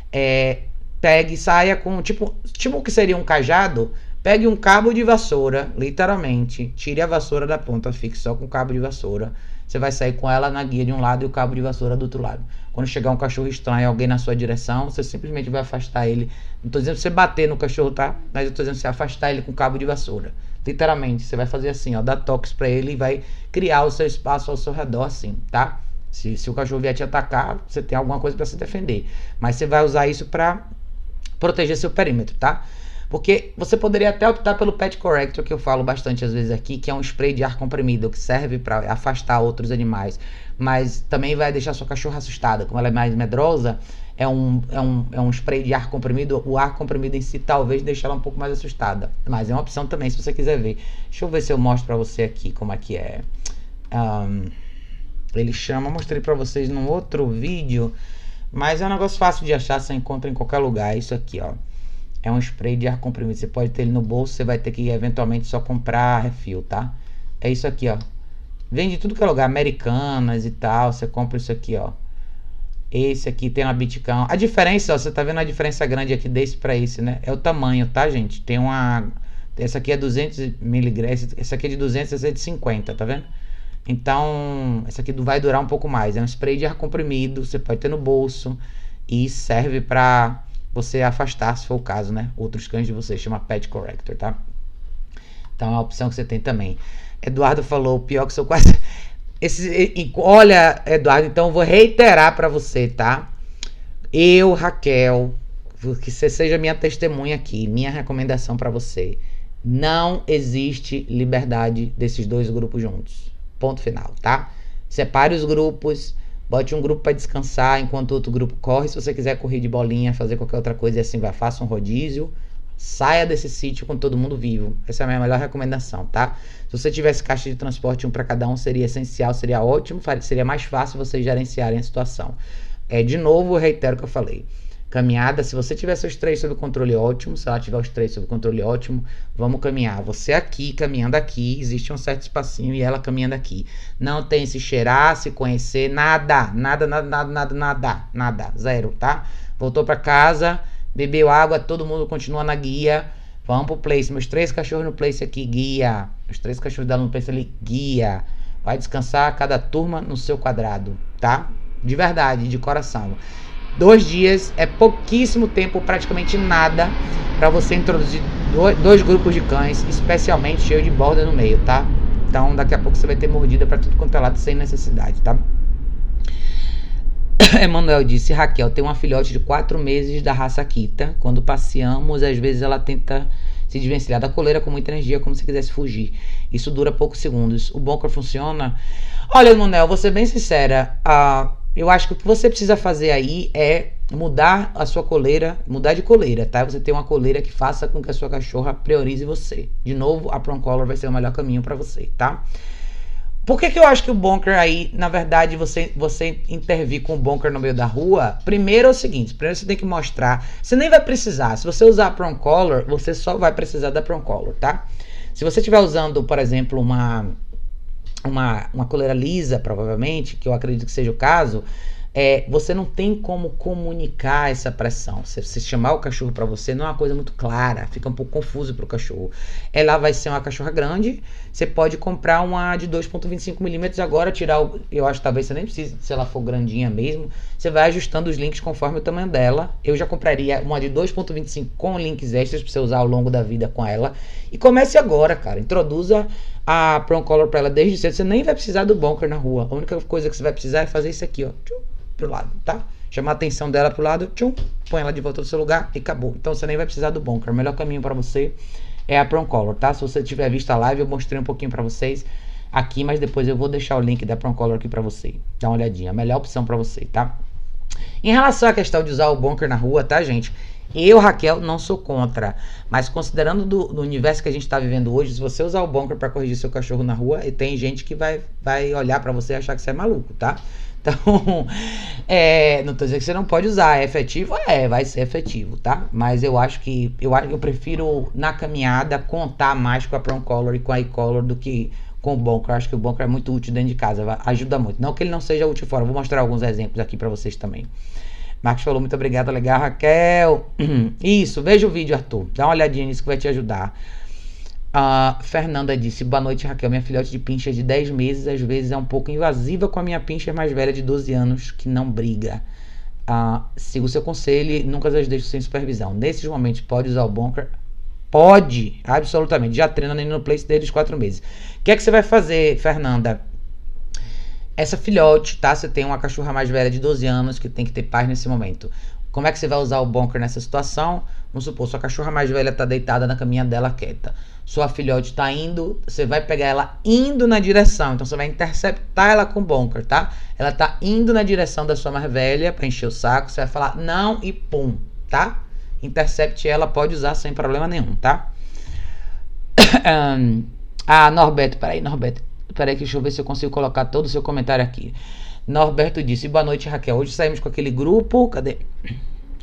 é, pegue e saia com tipo, tipo o que seria um cajado. Pegue um cabo de vassoura, literalmente. Tire a vassoura da ponta, fixe só com o cabo de vassoura. Você vai sair com ela na guia de um lado e o cabo de vassoura do outro lado. Quando chegar um cachorro estranho, alguém na sua direção, você simplesmente vai afastar ele. Não estou dizendo você bater no cachorro, tá? Mas eu estou dizendo você afastar ele com cabo de vassoura. Literalmente, você vai fazer assim, ó, dar toques para ele e vai criar o seu espaço ao seu redor assim, tá? Se, se o cachorro vier te atacar, você tem alguma coisa para se defender. Mas você vai usar isso para proteger seu perímetro, tá? Porque você poderia até optar pelo Pet Corrector, que eu falo bastante às vezes aqui, que é um spray de ar comprimido que serve para afastar outros animais, mas também vai deixar sua cachorra assustada. Como ela é mais medrosa, é um, é, um, é um spray de ar comprimido. O ar comprimido em si talvez deixe ela um pouco mais assustada. Mas é uma opção também, se você quiser ver. Deixa eu ver se eu mostro para você aqui como é que é. Um, ele chama, mostrei para vocês num outro vídeo. Mas é um negócio fácil de achar, você encontra em qualquer lugar. É isso aqui, ó. É um spray de ar comprimido. Você pode ter ele no bolso, você vai ter que eventualmente só comprar refil, tá? É isso aqui, ó. Vende tudo que é lugar, americanas e tal. Você compra isso aqui, ó. Esse aqui tem uma Bitcão. A diferença, ó, você tá vendo a diferença grande aqui desse para esse, né? É o tamanho, tá, gente? Tem uma essa aqui é 200 miligramas, essa aqui é de 200, essa é de 50, tá vendo? Então, essa aqui vai durar um pouco mais. É um spray de ar comprimido, você pode ter no bolso e serve para você afastar, se for o caso, né? Outros cães de você, chama Pet Corrector, tá? Então é uma opção que você tem também. Eduardo falou, pior que sou quase. Esse, olha, Eduardo, então vou reiterar para você, tá? Eu, Raquel, que você seja minha testemunha aqui, minha recomendação para você. Não existe liberdade desses dois grupos juntos. Ponto final, tá? Separe os grupos, bote um grupo para descansar enquanto o outro grupo corre. Se você quiser correr de bolinha, fazer qualquer outra coisa e assim vai, faça um rodízio. Saia desse sítio com todo mundo vivo. Essa é a minha melhor recomendação, tá? Se você tivesse caixa de transporte um para cada um, seria essencial, seria ótimo, seria mais fácil vocês gerenciarem a situação. É, de novo, reitero o que eu falei. Caminhada, se você tiver seus três sob controle ótimo, se ela tiver os três sob controle ótimo, vamos caminhar. Você aqui, caminhando aqui, existe um certo espacinho e ela caminhando aqui. Não tem se cheirar, se conhecer, nada, nada, nada, nada, nada, nada, nada, zero, tá? Voltou para casa, bebeu água, todo mundo continua na guia. Vamos pro place. Meus três cachorros no place aqui, guia. Os três cachorros dela no place ali, guia. Vai descansar cada turma no seu quadrado, tá? De verdade, de coração. Dois dias é pouquíssimo tempo, praticamente nada, para você introduzir dois grupos de cães, especialmente cheio de borda no meio, tá? Então daqui a pouco você vai ter mordida para tudo quanto é lado sem necessidade, tá? Emanuel disse: Raquel tem uma filhote de quatro meses da raça Kita. Quando passeamos, às vezes ela tenta se desvencilhar da coleira com muita energia, como se quisesse fugir. Isso dura poucos segundos. O bunker funciona? Olha, Emanuel, vou ser bem sincera. Uh, eu acho que o que você precisa fazer aí é mudar a sua coleira, mudar de coleira, tá? Você tem uma coleira que faça com que a sua cachorra priorize você. De novo, a Prong Collar vai ser o melhor caminho para você, tá? Por que, que eu acho que o bunker aí, na verdade, você, você intervir com o bunker no meio da rua? Primeiro é o seguinte: primeiro você tem que mostrar. Você nem vai precisar. Se você usar a Prong Collar, você só vai precisar da Prong Collar, tá? Se você estiver usando, por exemplo, uma uma, uma coleira lisa, provavelmente, que eu acredito que seja o caso, é, você não tem como comunicar essa pressão. Se você chamar o cachorro para você, não é uma coisa muito clara, fica um pouco confuso para o cachorro. Ela vai ser uma cachorra grande, você pode comprar uma de 2,25 milímetros agora, tirar o. Eu acho que talvez você nem precise, se ela for grandinha mesmo. Você vai ajustando os links conforme o tamanho dela. Eu já compraria uma de 2,25 com links extras para você usar ao longo da vida com ela. E comece agora, cara. Introduza a Prong Color para ela desde cedo. Você nem vai precisar do bunker na rua. A única coisa que você vai precisar é fazer isso aqui, ó pro lado, tá? Chamar a atenção dela pro lado, tchum, põe ela de volta no seu lugar e acabou. Então você nem vai precisar do bunker. O melhor caminho para você é a Prom Color, tá? Se você tiver visto a live, eu mostrei um pouquinho para vocês aqui, mas depois eu vou deixar o link da Prom Color aqui para você. Dá uma olhadinha, a melhor opção para você, tá? Em relação à questão de usar o bunker na rua, tá, gente? Eu, Raquel, não sou contra. Mas considerando do, do universo que a gente está vivendo hoje, se você usar o bunker para corrigir seu cachorro na rua, tem gente que vai, vai olhar para você e achar que você é maluco, tá? Então, é, não tô dizendo que você não pode usar. É efetivo? É, vai ser efetivo, tá? Mas eu acho que eu, eu prefiro, na caminhada, contar mais com a Prong Color e com a e-color do que com o bunker. Eu acho que o bunker é muito útil dentro de casa, ajuda muito. Não que ele não seja útil fora, vou mostrar alguns exemplos aqui para vocês também. Marcos falou, muito obrigado, legal, Raquel. Isso, veja o vídeo, Arthur. Dá uma olhadinha nisso que vai te ajudar. A Fernanda disse: Boa noite, Raquel. Minha filhote de pincher de 10 meses às vezes é um pouco invasiva com a minha pincher mais velha de 12 anos, que não briga. Siga o seu conselho e nunca as deixo sem supervisão. Nesses momentos, pode usar o bunker? Pode, absolutamente. Já treina no place desde 4 meses. O que é que você vai fazer, Fernanda? Essa filhote, tá? Você tem uma cachorra mais velha de 12 anos que tem que ter paz nesse momento. Como é que você vai usar o bunker nessa situação? Vamos supor, sua cachorra mais velha tá deitada na caminha dela quieta sua filhote está indo, você vai pegar ela indo na direção. Então você vai interceptar ela com o bunker, tá? Ela está indo na direção da sua mais velha para encher o saco. Você vai falar não e pum, tá? Intercept ela, pode usar sem problema nenhum, tá? ah, Norberto, peraí, Norberto. Peraí, deixa eu ver se eu consigo colocar todo o seu comentário aqui. Norberto disse: Boa noite, Raquel. Hoje saímos com aquele grupo. Cadê?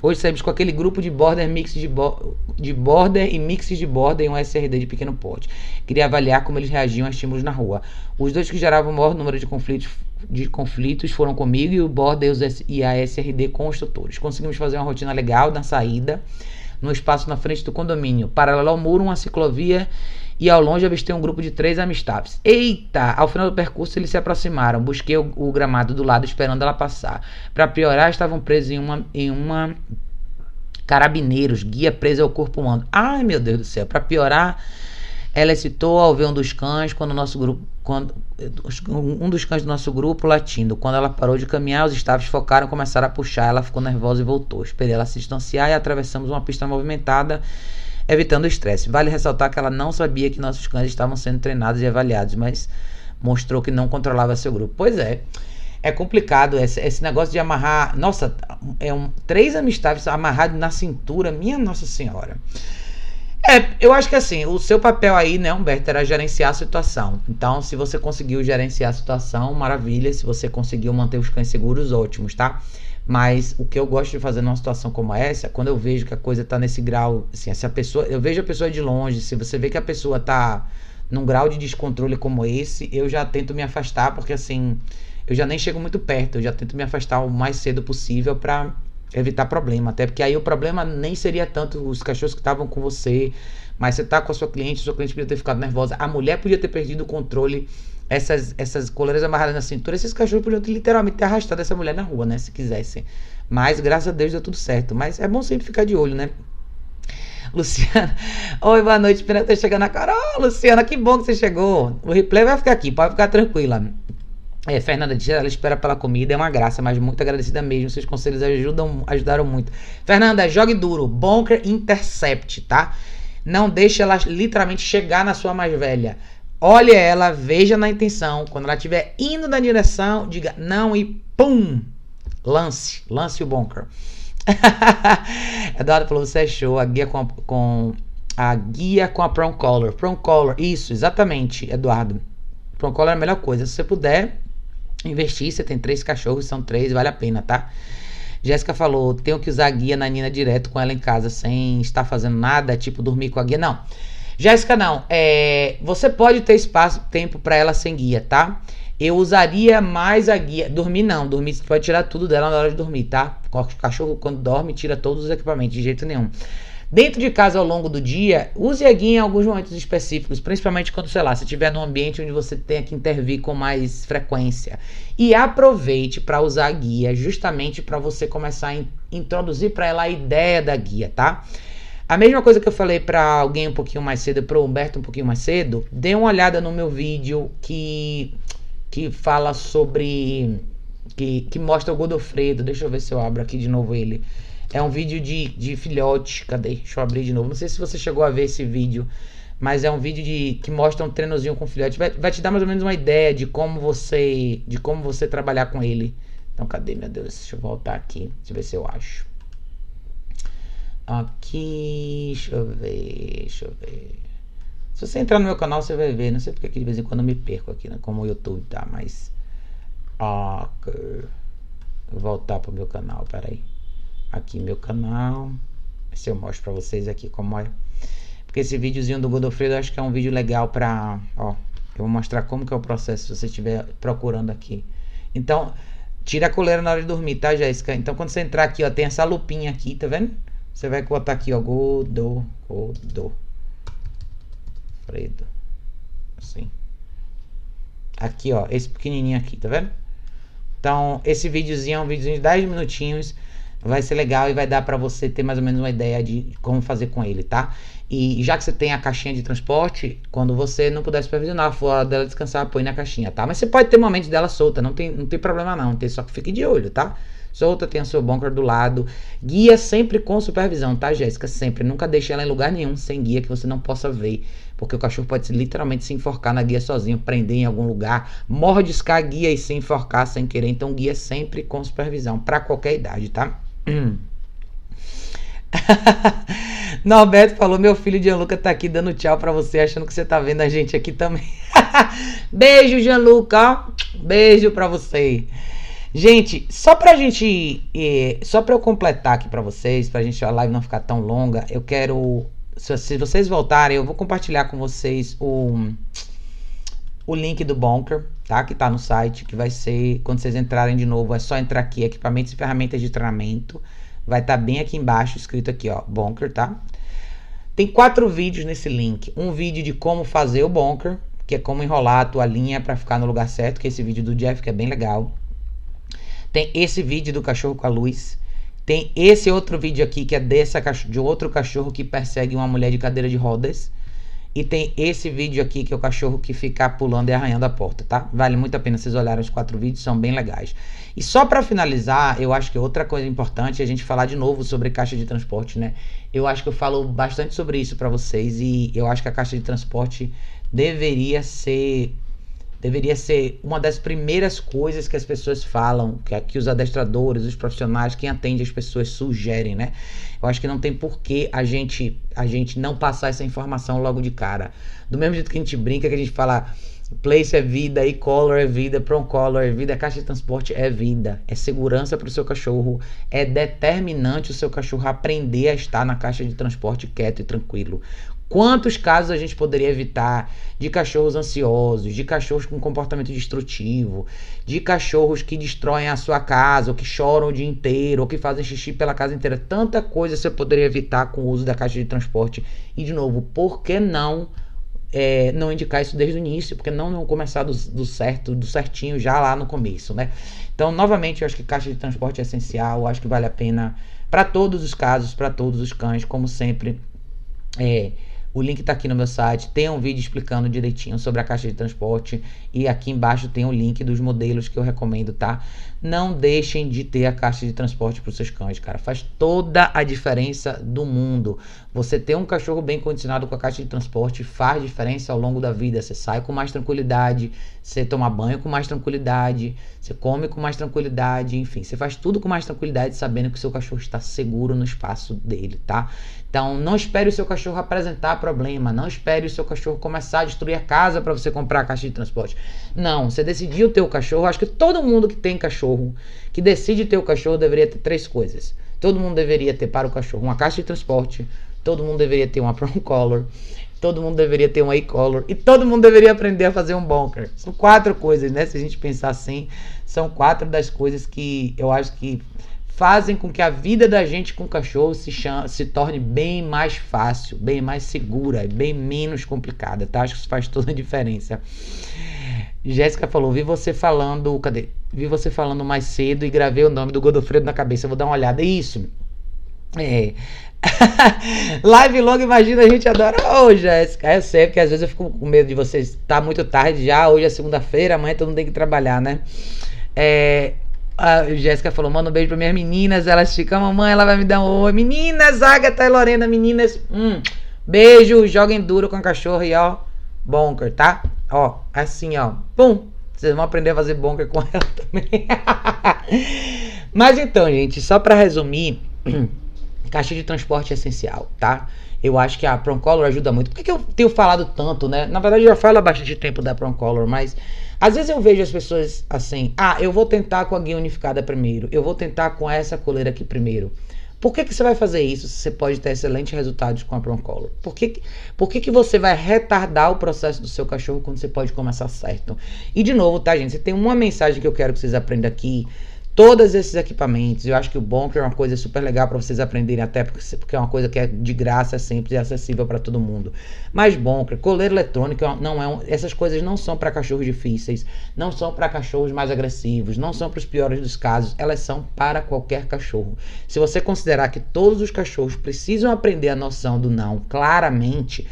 Hoje saímos com aquele grupo de border mix de, bo de border e mix de border em um SRD de pequeno porte. Queria avaliar como eles reagiam a estímulos na rua. Os dois que geravam o maior número de conflitos, de conflitos foram comigo e o border e a SRD com os tutores. Conseguimos fazer uma rotina legal na saída, no espaço na frente do condomínio, paralelo ao muro, uma ciclovia e ao longe avistei um grupo de três amistáveis. Eita! Ao final do percurso eles se aproximaram. Busquei o, o gramado do lado esperando ela passar. Para piorar, estavam presos em uma, em uma carabineiros, guia preso ao corpo humano. Ai meu Deus do céu! Para piorar, ela citou ao ver um dos cães quando nosso grupo quando um dos cães do nosso grupo latindo. Quando ela parou de caminhar, os estáveis focaram, começaram a puxar. Ela ficou nervosa e voltou. Esperei ela se distanciar e atravessamos uma pista movimentada evitando o estresse. Vale ressaltar que ela não sabia que nossos cães estavam sendo treinados e avaliados, mas mostrou que não controlava seu grupo. Pois é. É complicado esse, esse negócio de amarrar. Nossa, é um, três amistades amarrados na cintura, minha Nossa Senhora. É, eu acho que assim, o seu papel aí, né, Humberto, era gerenciar a situação. Então, se você conseguiu gerenciar a situação, maravilha. Se você conseguiu manter os cães seguros, ótimos, tá? Mas o que eu gosto de fazer numa situação como essa, quando eu vejo que a coisa tá nesse grau, assim, se a pessoa, eu vejo a pessoa de longe, se você vê que a pessoa tá num grau de descontrole como esse, eu já tento me afastar, porque assim, eu já nem chego muito perto, eu já tento me afastar o mais cedo possível para evitar problema. Até porque aí o problema nem seria tanto os cachorros que estavam com você, mas você tá com a sua cliente, sua cliente podia ter ficado nervosa, a mulher podia ter perdido o controle, essas, essas coleiras amarradas na cintura, esses cachorros podiam ter, literalmente ter arrastado essa mulher na rua, né? Se quisessem. Mas graças a Deus deu tudo certo. Mas é bom sempre ficar de olho, né? Luciana, oi, boa noite. Pena ter chegando na cara. Oh, Luciana, que bom que você chegou. O replay vai ficar aqui, pode ficar tranquila. É, Fernanda diz, ela espera pela comida, é uma graça, mas muito agradecida mesmo. Seus conselhos ajudam, ajudaram muito. Fernanda, jogue duro, bunker intercept, tá? Não deixe ela literalmente chegar na sua mais velha. Olhe ela, veja na intenção. Quando ela estiver indo na direção, diga não e pum! Lance, lance o bunker. Eduardo falou, você é show. A guia com a, com a guia com a Prong Collar. Prong Collar, isso, exatamente, Eduardo. Prong Collar é a melhor coisa. Se você puder, investir. Você tem três cachorros, são três, vale a pena, tá? Jéssica falou: tenho que usar a guia na Nina direto com ela em casa, sem estar fazendo nada, tipo dormir com a guia. Não. Jéssica, não. É, você pode ter espaço, tempo para ela sem guia, tá? Eu usaria mais a guia. Dormir não, dormir você pode tirar tudo dela na hora de dormir, tá? O cachorro, quando dorme, tira todos os equipamentos, de jeito nenhum. Dentro de casa ao longo do dia, use a guia em alguns momentos específicos, principalmente quando, sei lá, você estiver num ambiente onde você tenha que intervir com mais frequência. E aproveite para usar a guia justamente para você começar a introduzir para ela a ideia da guia, tá? A mesma coisa que eu falei para alguém um pouquinho mais cedo, para o Humberto um pouquinho mais cedo, dê uma olhada no meu vídeo que, que fala sobre. Que, que mostra o Godofredo. Deixa eu ver se eu abro aqui de novo ele é um vídeo de, de filhote. Cadê? Deixa eu abrir de novo. Não sei se você chegou a ver esse vídeo. Mas é um vídeo de, que mostra um treinozinho com filhote. Vai, vai te dar mais ou menos uma ideia de como você. De como você trabalhar com ele. Então cadê, meu Deus? Deixa eu voltar aqui. Deixa eu ver se eu acho. Aqui. Deixa eu ver. Deixa eu ver. Se você entrar no meu canal, você vai ver. Não sei porque de vez em quando eu me perco aqui, né? Como o YouTube tá, mas. Ok. Vou voltar pro meu canal, peraí aqui meu canal. Se eu mostro para vocês aqui como é. Porque esse videozinho do Godofredo eu acho que é um vídeo legal para, ó, eu vou mostrar como que é o processo se você estiver procurando aqui. Então, tira a coleira na hora de dormir, tá, Jéssica? Então, quando você entrar aqui, ó, tem essa lupinha aqui, tá vendo? Você vai botar aqui, ó, Godo, Godo. Fredo. Assim. Aqui, ó, esse pequenininho aqui, tá vendo? Então, esse videozinho é um videozinho de 10 minutinhos vai ser legal e vai dar para você ter mais ou menos uma ideia de como fazer com ele, tá? E já que você tem a caixinha de transporte, quando você não puder supervisionar, fora dela descansar, põe na caixinha, tá? Mas você pode ter momentos dela solta, não tem, não tem problema não, tem, só que fique de olho, tá? Solta, tem o seu bunker do lado. Guia sempre com supervisão, tá, Jéssica? Sempre. Nunca deixe ela em lugar nenhum sem guia que você não possa ver. Porque o cachorro pode literalmente se enforcar na guia sozinho, prender em algum lugar, mordiscar a guia e se enforcar sem querer. Então, guia sempre com supervisão, para qualquer idade, tá? Norberto falou: Meu filho Gianluca tá aqui dando tchau para você, achando que você tá vendo a gente aqui também. Beijo, Gianluca. Beijo para você. Gente, só pra gente. Eh, só pra eu completar aqui pra vocês, pra gente a live não ficar tão longa, eu quero. Se, se vocês voltarem, eu vou compartilhar com vocês o, o link do Bunker tá? Que tá no site, que vai ser, quando vocês entrarem de novo, é só entrar aqui, equipamentos e ferramentas de treinamento. Vai estar tá bem aqui embaixo, escrito aqui, ó, Bonker, tá? Tem quatro vídeos nesse link. Um vídeo de como fazer o Bonker, que é como enrolar a tua linha para ficar no lugar certo, que é esse vídeo do Jeff, que é bem legal. Tem esse vídeo do cachorro com a luz. Tem esse outro vídeo aqui, que é dessa, de outro cachorro que persegue uma mulher de cadeira de rodas. E tem esse vídeo aqui que é o cachorro que fica pulando e arranhando a porta, tá? Vale muito a pena vocês olharem os quatro vídeos, são bem legais. E só para finalizar, eu acho que outra coisa importante é a gente falar de novo sobre caixa de transporte, né? Eu acho que eu falo bastante sobre isso para vocês e eu acho que a caixa de transporte deveria ser deveria ser uma das primeiras coisas que as pessoas falam, que aqui os adestradores, os profissionais, quem atende as pessoas sugerem, né? Eu acho que não tem porquê a gente a gente não passar essa informação logo de cara. Do mesmo jeito que a gente brinca, que a gente fala Place é vida, e-collar é vida, prong-collar é vida, caixa de transporte é vida, é segurança para o seu cachorro, é determinante o seu cachorro aprender a estar na caixa de transporte quieto e tranquilo. Quantos casos a gente poderia evitar de cachorros ansiosos, de cachorros com comportamento destrutivo, de cachorros que destroem a sua casa, ou que choram o dia inteiro, ou que fazem xixi pela casa inteira? Tanta coisa você poderia evitar com o uso da caixa de transporte. E, de novo, por que não? É, não indicar isso desde o início, porque não, não começar do, do, certo, do certinho já lá no começo, né? Então, novamente, eu acho que caixa de transporte é essencial, acho que vale a pena para todos os casos, para todos os cães, como sempre. É, o link está aqui no meu site. Tem um vídeo explicando direitinho sobre a caixa de transporte. E aqui embaixo tem o link dos modelos que eu recomendo, tá? Não deixem de ter a caixa de transporte para os seus cães, cara. Faz toda a diferença do mundo. Você ter um cachorro bem condicionado com a caixa de transporte faz diferença ao longo da vida. Você sai com mais tranquilidade, você toma banho com mais tranquilidade, você come com mais tranquilidade, enfim, você faz tudo com mais tranquilidade sabendo que o seu cachorro está seguro no espaço dele, tá? Então, não espere o seu cachorro apresentar problema, não espere o seu cachorro começar a destruir a casa para você comprar a caixa de transporte. Não, você decidiu ter o cachorro, acho que todo mundo que tem cachorro, que decide ter o cachorro, deveria ter três coisas. Todo mundo deveria ter para o cachorro uma caixa de transporte, todo mundo deveria ter uma prong collar, todo mundo deveria ter um A-collar e todo mundo deveria aprender a fazer um bunker. São quatro coisas, né? Se a gente pensar assim, são quatro das coisas que eu acho que fazem com que a vida da gente com cachorro se, chama, se torne bem mais fácil, bem mais segura, bem menos complicada, tá? Acho que isso faz toda a diferença. Jéssica falou: vi você falando. Cadê? Vi você falando mais cedo e gravei o nome do Godofredo na cabeça. vou dar uma olhada. Isso. É. Live longa, imagina, a gente adora. Ô, oh, Jéssica, eu sei, porque às vezes eu fico com medo de vocês. Tá muito tarde já, hoje é segunda-feira, amanhã todo mundo tem que trabalhar, né? É, a Jéssica falou: manda um beijo para minhas meninas. Elas ficam, mamãe, ela vai me dar um oi. Meninas, Agatha e Lorena, meninas. Hum, beijo, joguem duro com a cachorro e ó, bunker, tá? Ó, assim, ó. Pum. Vocês vão aprender a fazer bunker com ela também. Mas então, gente, só para resumir, caixa de transporte é essencial, tá? Eu acho que a Proncolor ajuda muito. Por que, que eu tenho falado tanto, né? Na verdade, eu já falo há bastante tempo da Proncolor, mas às vezes eu vejo as pessoas assim: ah, eu vou tentar com a guia unificada primeiro, eu vou tentar com essa coleira aqui primeiro. Por que, que você vai fazer isso se você pode ter excelentes resultados com a Proncolor? Por, que, por que, que você vai retardar o processo do seu cachorro quando você pode começar certo? E de novo, tá, gente? Você tem uma mensagem que eu quero que vocês aprendam aqui todos esses equipamentos. Eu acho que o Bonker é uma coisa super legal para vocês aprenderem, até porque, é uma coisa que é de graça, é simples e acessível para todo mundo. Mas Bonker, coleira eletrônica, não é um, essas coisas não são para cachorros difíceis, não são para cachorros mais agressivos, não são para os piores dos casos, elas são para qualquer cachorro. Se você considerar que todos os cachorros precisam aprender a noção do não claramente,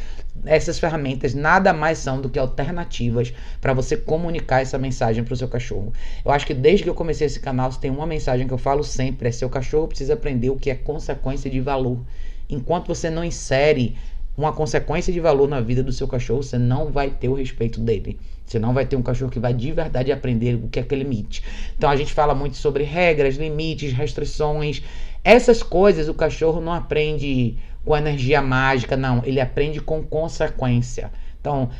essas ferramentas nada mais são do que alternativas para você comunicar essa mensagem para o seu cachorro. Eu acho que desde que eu comecei esse canal, tem uma mensagem que eu falo sempre: é seu cachorro precisa aprender o que é consequência de valor. Enquanto você não insere uma consequência de valor na vida do seu cachorro, você não vai ter o respeito dele. Você não vai ter um cachorro que vai de verdade aprender o que é que é limite. Então a gente fala muito sobre regras, limites, restrições. Essas coisas o cachorro não aprende com energia mágica, não. Ele aprende com consequência. Então,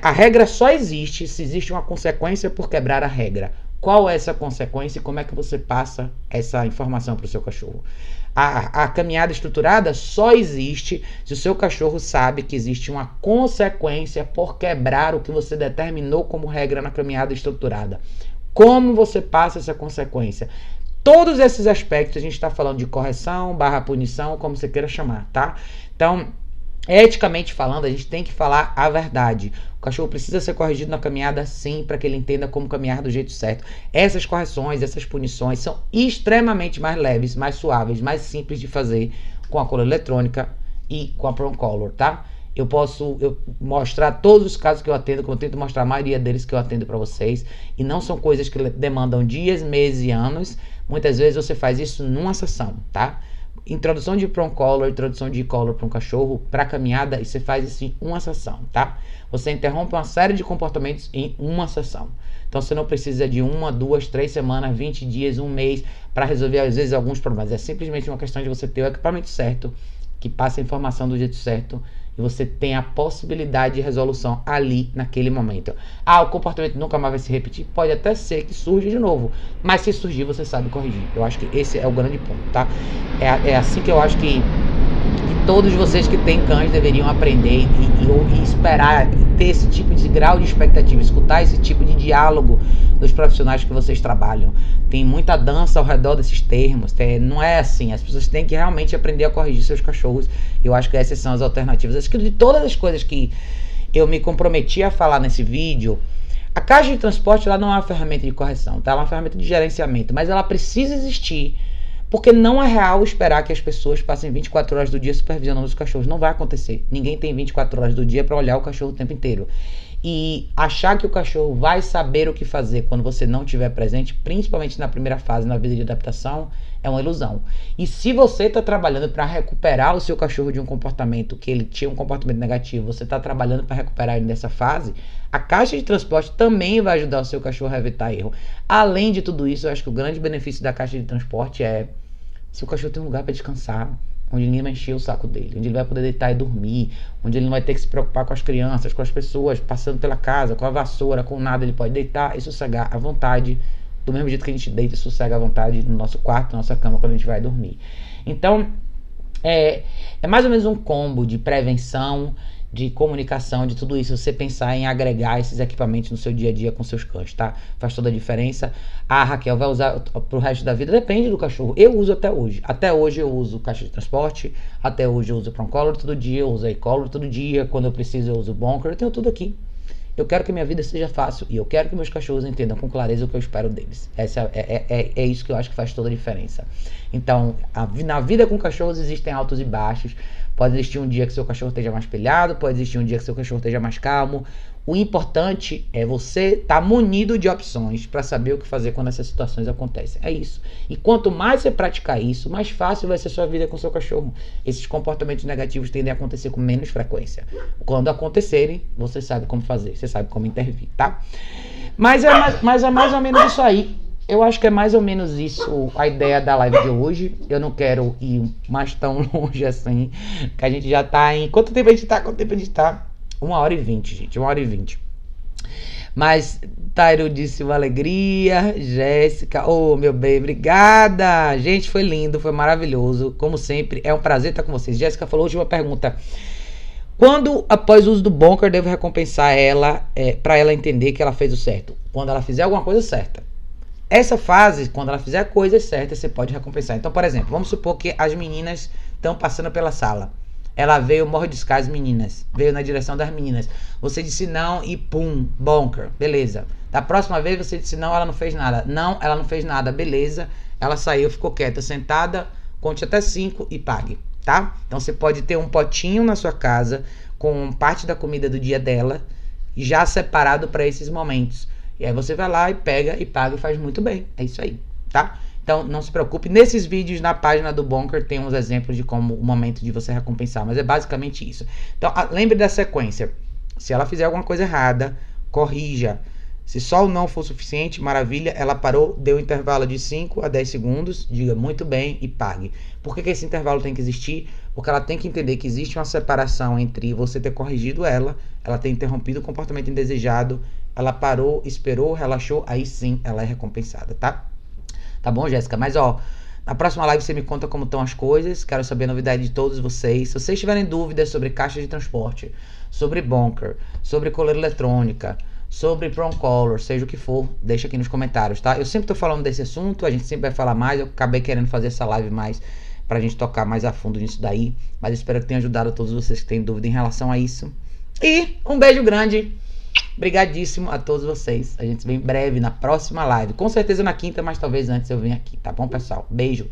a regra só existe se existe uma consequência por quebrar a regra. Qual é essa consequência e como é que você passa essa informação para o seu cachorro? A, a, caminhada estruturada só existe se o seu cachorro sabe que existe uma consequência por quebrar o que você determinou como regra na caminhada estruturada. Como você passa essa consequência? Todos esses aspectos a gente está falando de correção, barra punição, como você queira chamar, tá? Então, eticamente falando, a gente tem que falar a verdade. O cachorro precisa ser corrigido na caminhada sim, para que ele entenda como caminhar do jeito certo. Essas correções, essas punições são extremamente mais leves, mais suaves, mais simples de fazer com a cola eletrônica e com a Prong Color, tá? Eu posso eu mostrar todos os casos que eu atendo, que eu tento mostrar a maioria deles que eu atendo para vocês. E não são coisas que demandam dias, meses e anos. Muitas vezes você faz isso numa sessão, tá? Introdução de prom collar, introdução de collar para um cachorro, para caminhada, e você faz isso em uma sessão, tá? Você interrompe uma série de comportamentos em uma sessão. Então você não precisa de uma, duas, três semanas, 20 dias, um mês para resolver às vezes alguns problemas. É simplesmente uma questão de você ter o equipamento certo, que passe a informação do jeito certo e você tem a possibilidade de resolução ali naquele momento. Ah, o comportamento nunca mais vai se repetir? Pode até ser que surja de novo, mas se surgir você sabe corrigir. Eu acho que esse é o grande ponto, tá? É, é assim que eu acho que todos vocês que têm cães deveriam aprender e, e, e esperar ter esse tipo de grau de expectativa, escutar esse tipo de diálogo dos profissionais que vocês trabalham. Tem muita dança ao redor desses termos, tem, não é assim. As pessoas têm que realmente aprender a corrigir seus cachorros. Eu acho que essas são as alternativas. Acho que de todas as coisas que eu me comprometi a falar nesse vídeo, a caixa de transporte ela não é uma ferramenta de correção, tá? Ela é uma ferramenta de gerenciamento, mas ela precisa existir porque não é real esperar que as pessoas passem 24 horas do dia supervisionando os cachorros. Não vai acontecer. Ninguém tem 24 horas do dia para olhar o cachorro o tempo inteiro. E achar que o cachorro vai saber o que fazer quando você não estiver presente, principalmente na primeira fase, na vida de adaptação, é uma ilusão. E se você está trabalhando para recuperar o seu cachorro de um comportamento que ele tinha um comportamento negativo, você está trabalhando para recuperar ele nessa fase, a caixa de transporte também vai ajudar o seu cachorro a evitar erro. Além de tudo isso, eu acho que o grande benefício da caixa de transporte é se o cachorro tem um lugar para descansar, onde ninguém vai encher o saco dele, onde ele vai poder deitar e dormir, onde ele não vai ter que se preocupar com as crianças, com as pessoas passando pela casa, com a vassoura, com nada, ele pode deitar e sossegar à vontade, do mesmo jeito que a gente deita e sossega à vontade no nosso quarto, na nossa cama, quando a gente vai dormir. Então, é, é mais ou menos um combo de prevenção de comunicação, de tudo isso, você pensar em agregar esses equipamentos no seu dia a dia com seus cães, tá? Faz toda a diferença. A Raquel vai usar pro resto da vida, depende do cachorro. Eu uso até hoje. Até hoje eu uso caixa de transporte, até hoje eu uso Prong Collar todo dia, eu uso collar todo dia, quando eu preciso eu uso Bonker, eu tenho tudo aqui. Eu quero que minha vida seja fácil e eu quero que meus cachorros entendam com clareza o que eu espero deles. Essa é, é, é, é isso que eu acho que faz toda a diferença. Então, a, na vida com cachorros existem altos e baixos. Pode existir um dia que seu cachorro esteja mais pilhado, pode existir um dia que seu cachorro esteja mais calmo. O importante é você estar tá munido de opções para saber o que fazer quando essas situações acontecem. É isso. E quanto mais você praticar isso, mais fácil vai ser sua vida com seu cachorro. Esses comportamentos negativos tendem a acontecer com menos frequência. Quando acontecerem, você sabe como fazer, você sabe como intervir, tá? Mas é mais, mas é mais ou menos isso aí. Eu acho que é mais ou menos isso a ideia da live de hoje. Eu não quero ir mais tão longe assim. Que a gente já tá em. Quanto tempo a gente tá? Quanto tempo a gente tá? Uma hora e vinte, gente. Uma hora e vinte. Mas Tairo disse uma alegria. Jéssica, oh meu bem, obrigada. Gente, foi lindo, foi maravilhoso. Como sempre, é um prazer estar com vocês. Jéssica falou última pergunta. Quando, após o uso do bunker, devo recompensar ela é, para ela entender que ela fez o certo? Quando ela fizer alguma coisa certa. Essa fase, quando ela fizer coisas certas, você pode recompensar. Então, por exemplo, vamos supor que as meninas estão passando pela sala. Ela veio mordiscar as meninas. Veio na direção das meninas. Você disse não e pum, bonker. Beleza. Da próxima vez você disse não, ela não fez nada. Não, ela não fez nada. Beleza. Ela saiu, ficou quieta, sentada. Conte até cinco e pague, tá? Então você pode ter um potinho na sua casa com parte da comida do dia dela já separado para esses momentos. E aí você vai lá e pega e paga e faz muito bem. É isso aí, tá? Então não se preocupe. Nesses vídeos na página do Bonker tem uns exemplos de como o momento de você recompensar, mas é basicamente isso. Então lembre da sequência. Se ela fizer alguma coisa errada, corrija. Se só o não for suficiente, maravilha, ela parou, deu um intervalo de 5 a 10 segundos, diga muito bem e pague. Por que, que esse intervalo tem que existir? Porque ela tem que entender que existe uma separação entre você ter corrigido ela, ela ter interrompido o comportamento indesejado ela parou, esperou, relaxou, aí sim ela é recompensada, tá? Tá bom, Jéssica? Mas ó, na próxima live você me conta como estão as coisas. Quero saber a novidade de todos vocês. Se vocês tiverem dúvidas sobre caixa de transporte, sobre bunker, sobre coleira eletrônica, sobre prong collar, seja o que for, deixa aqui nos comentários, tá? Eu sempre tô falando desse assunto, a gente sempre vai falar mais. Eu acabei querendo fazer essa live mais pra gente tocar mais a fundo nisso daí. Mas espero que tenha ajudado todos vocês que têm dúvida em relação a isso. E um beijo grande. Obrigadíssimo a todos vocês. A gente se vê em breve na próxima live. Com certeza na quinta, mas talvez antes eu venha aqui, tá bom, pessoal? Beijo.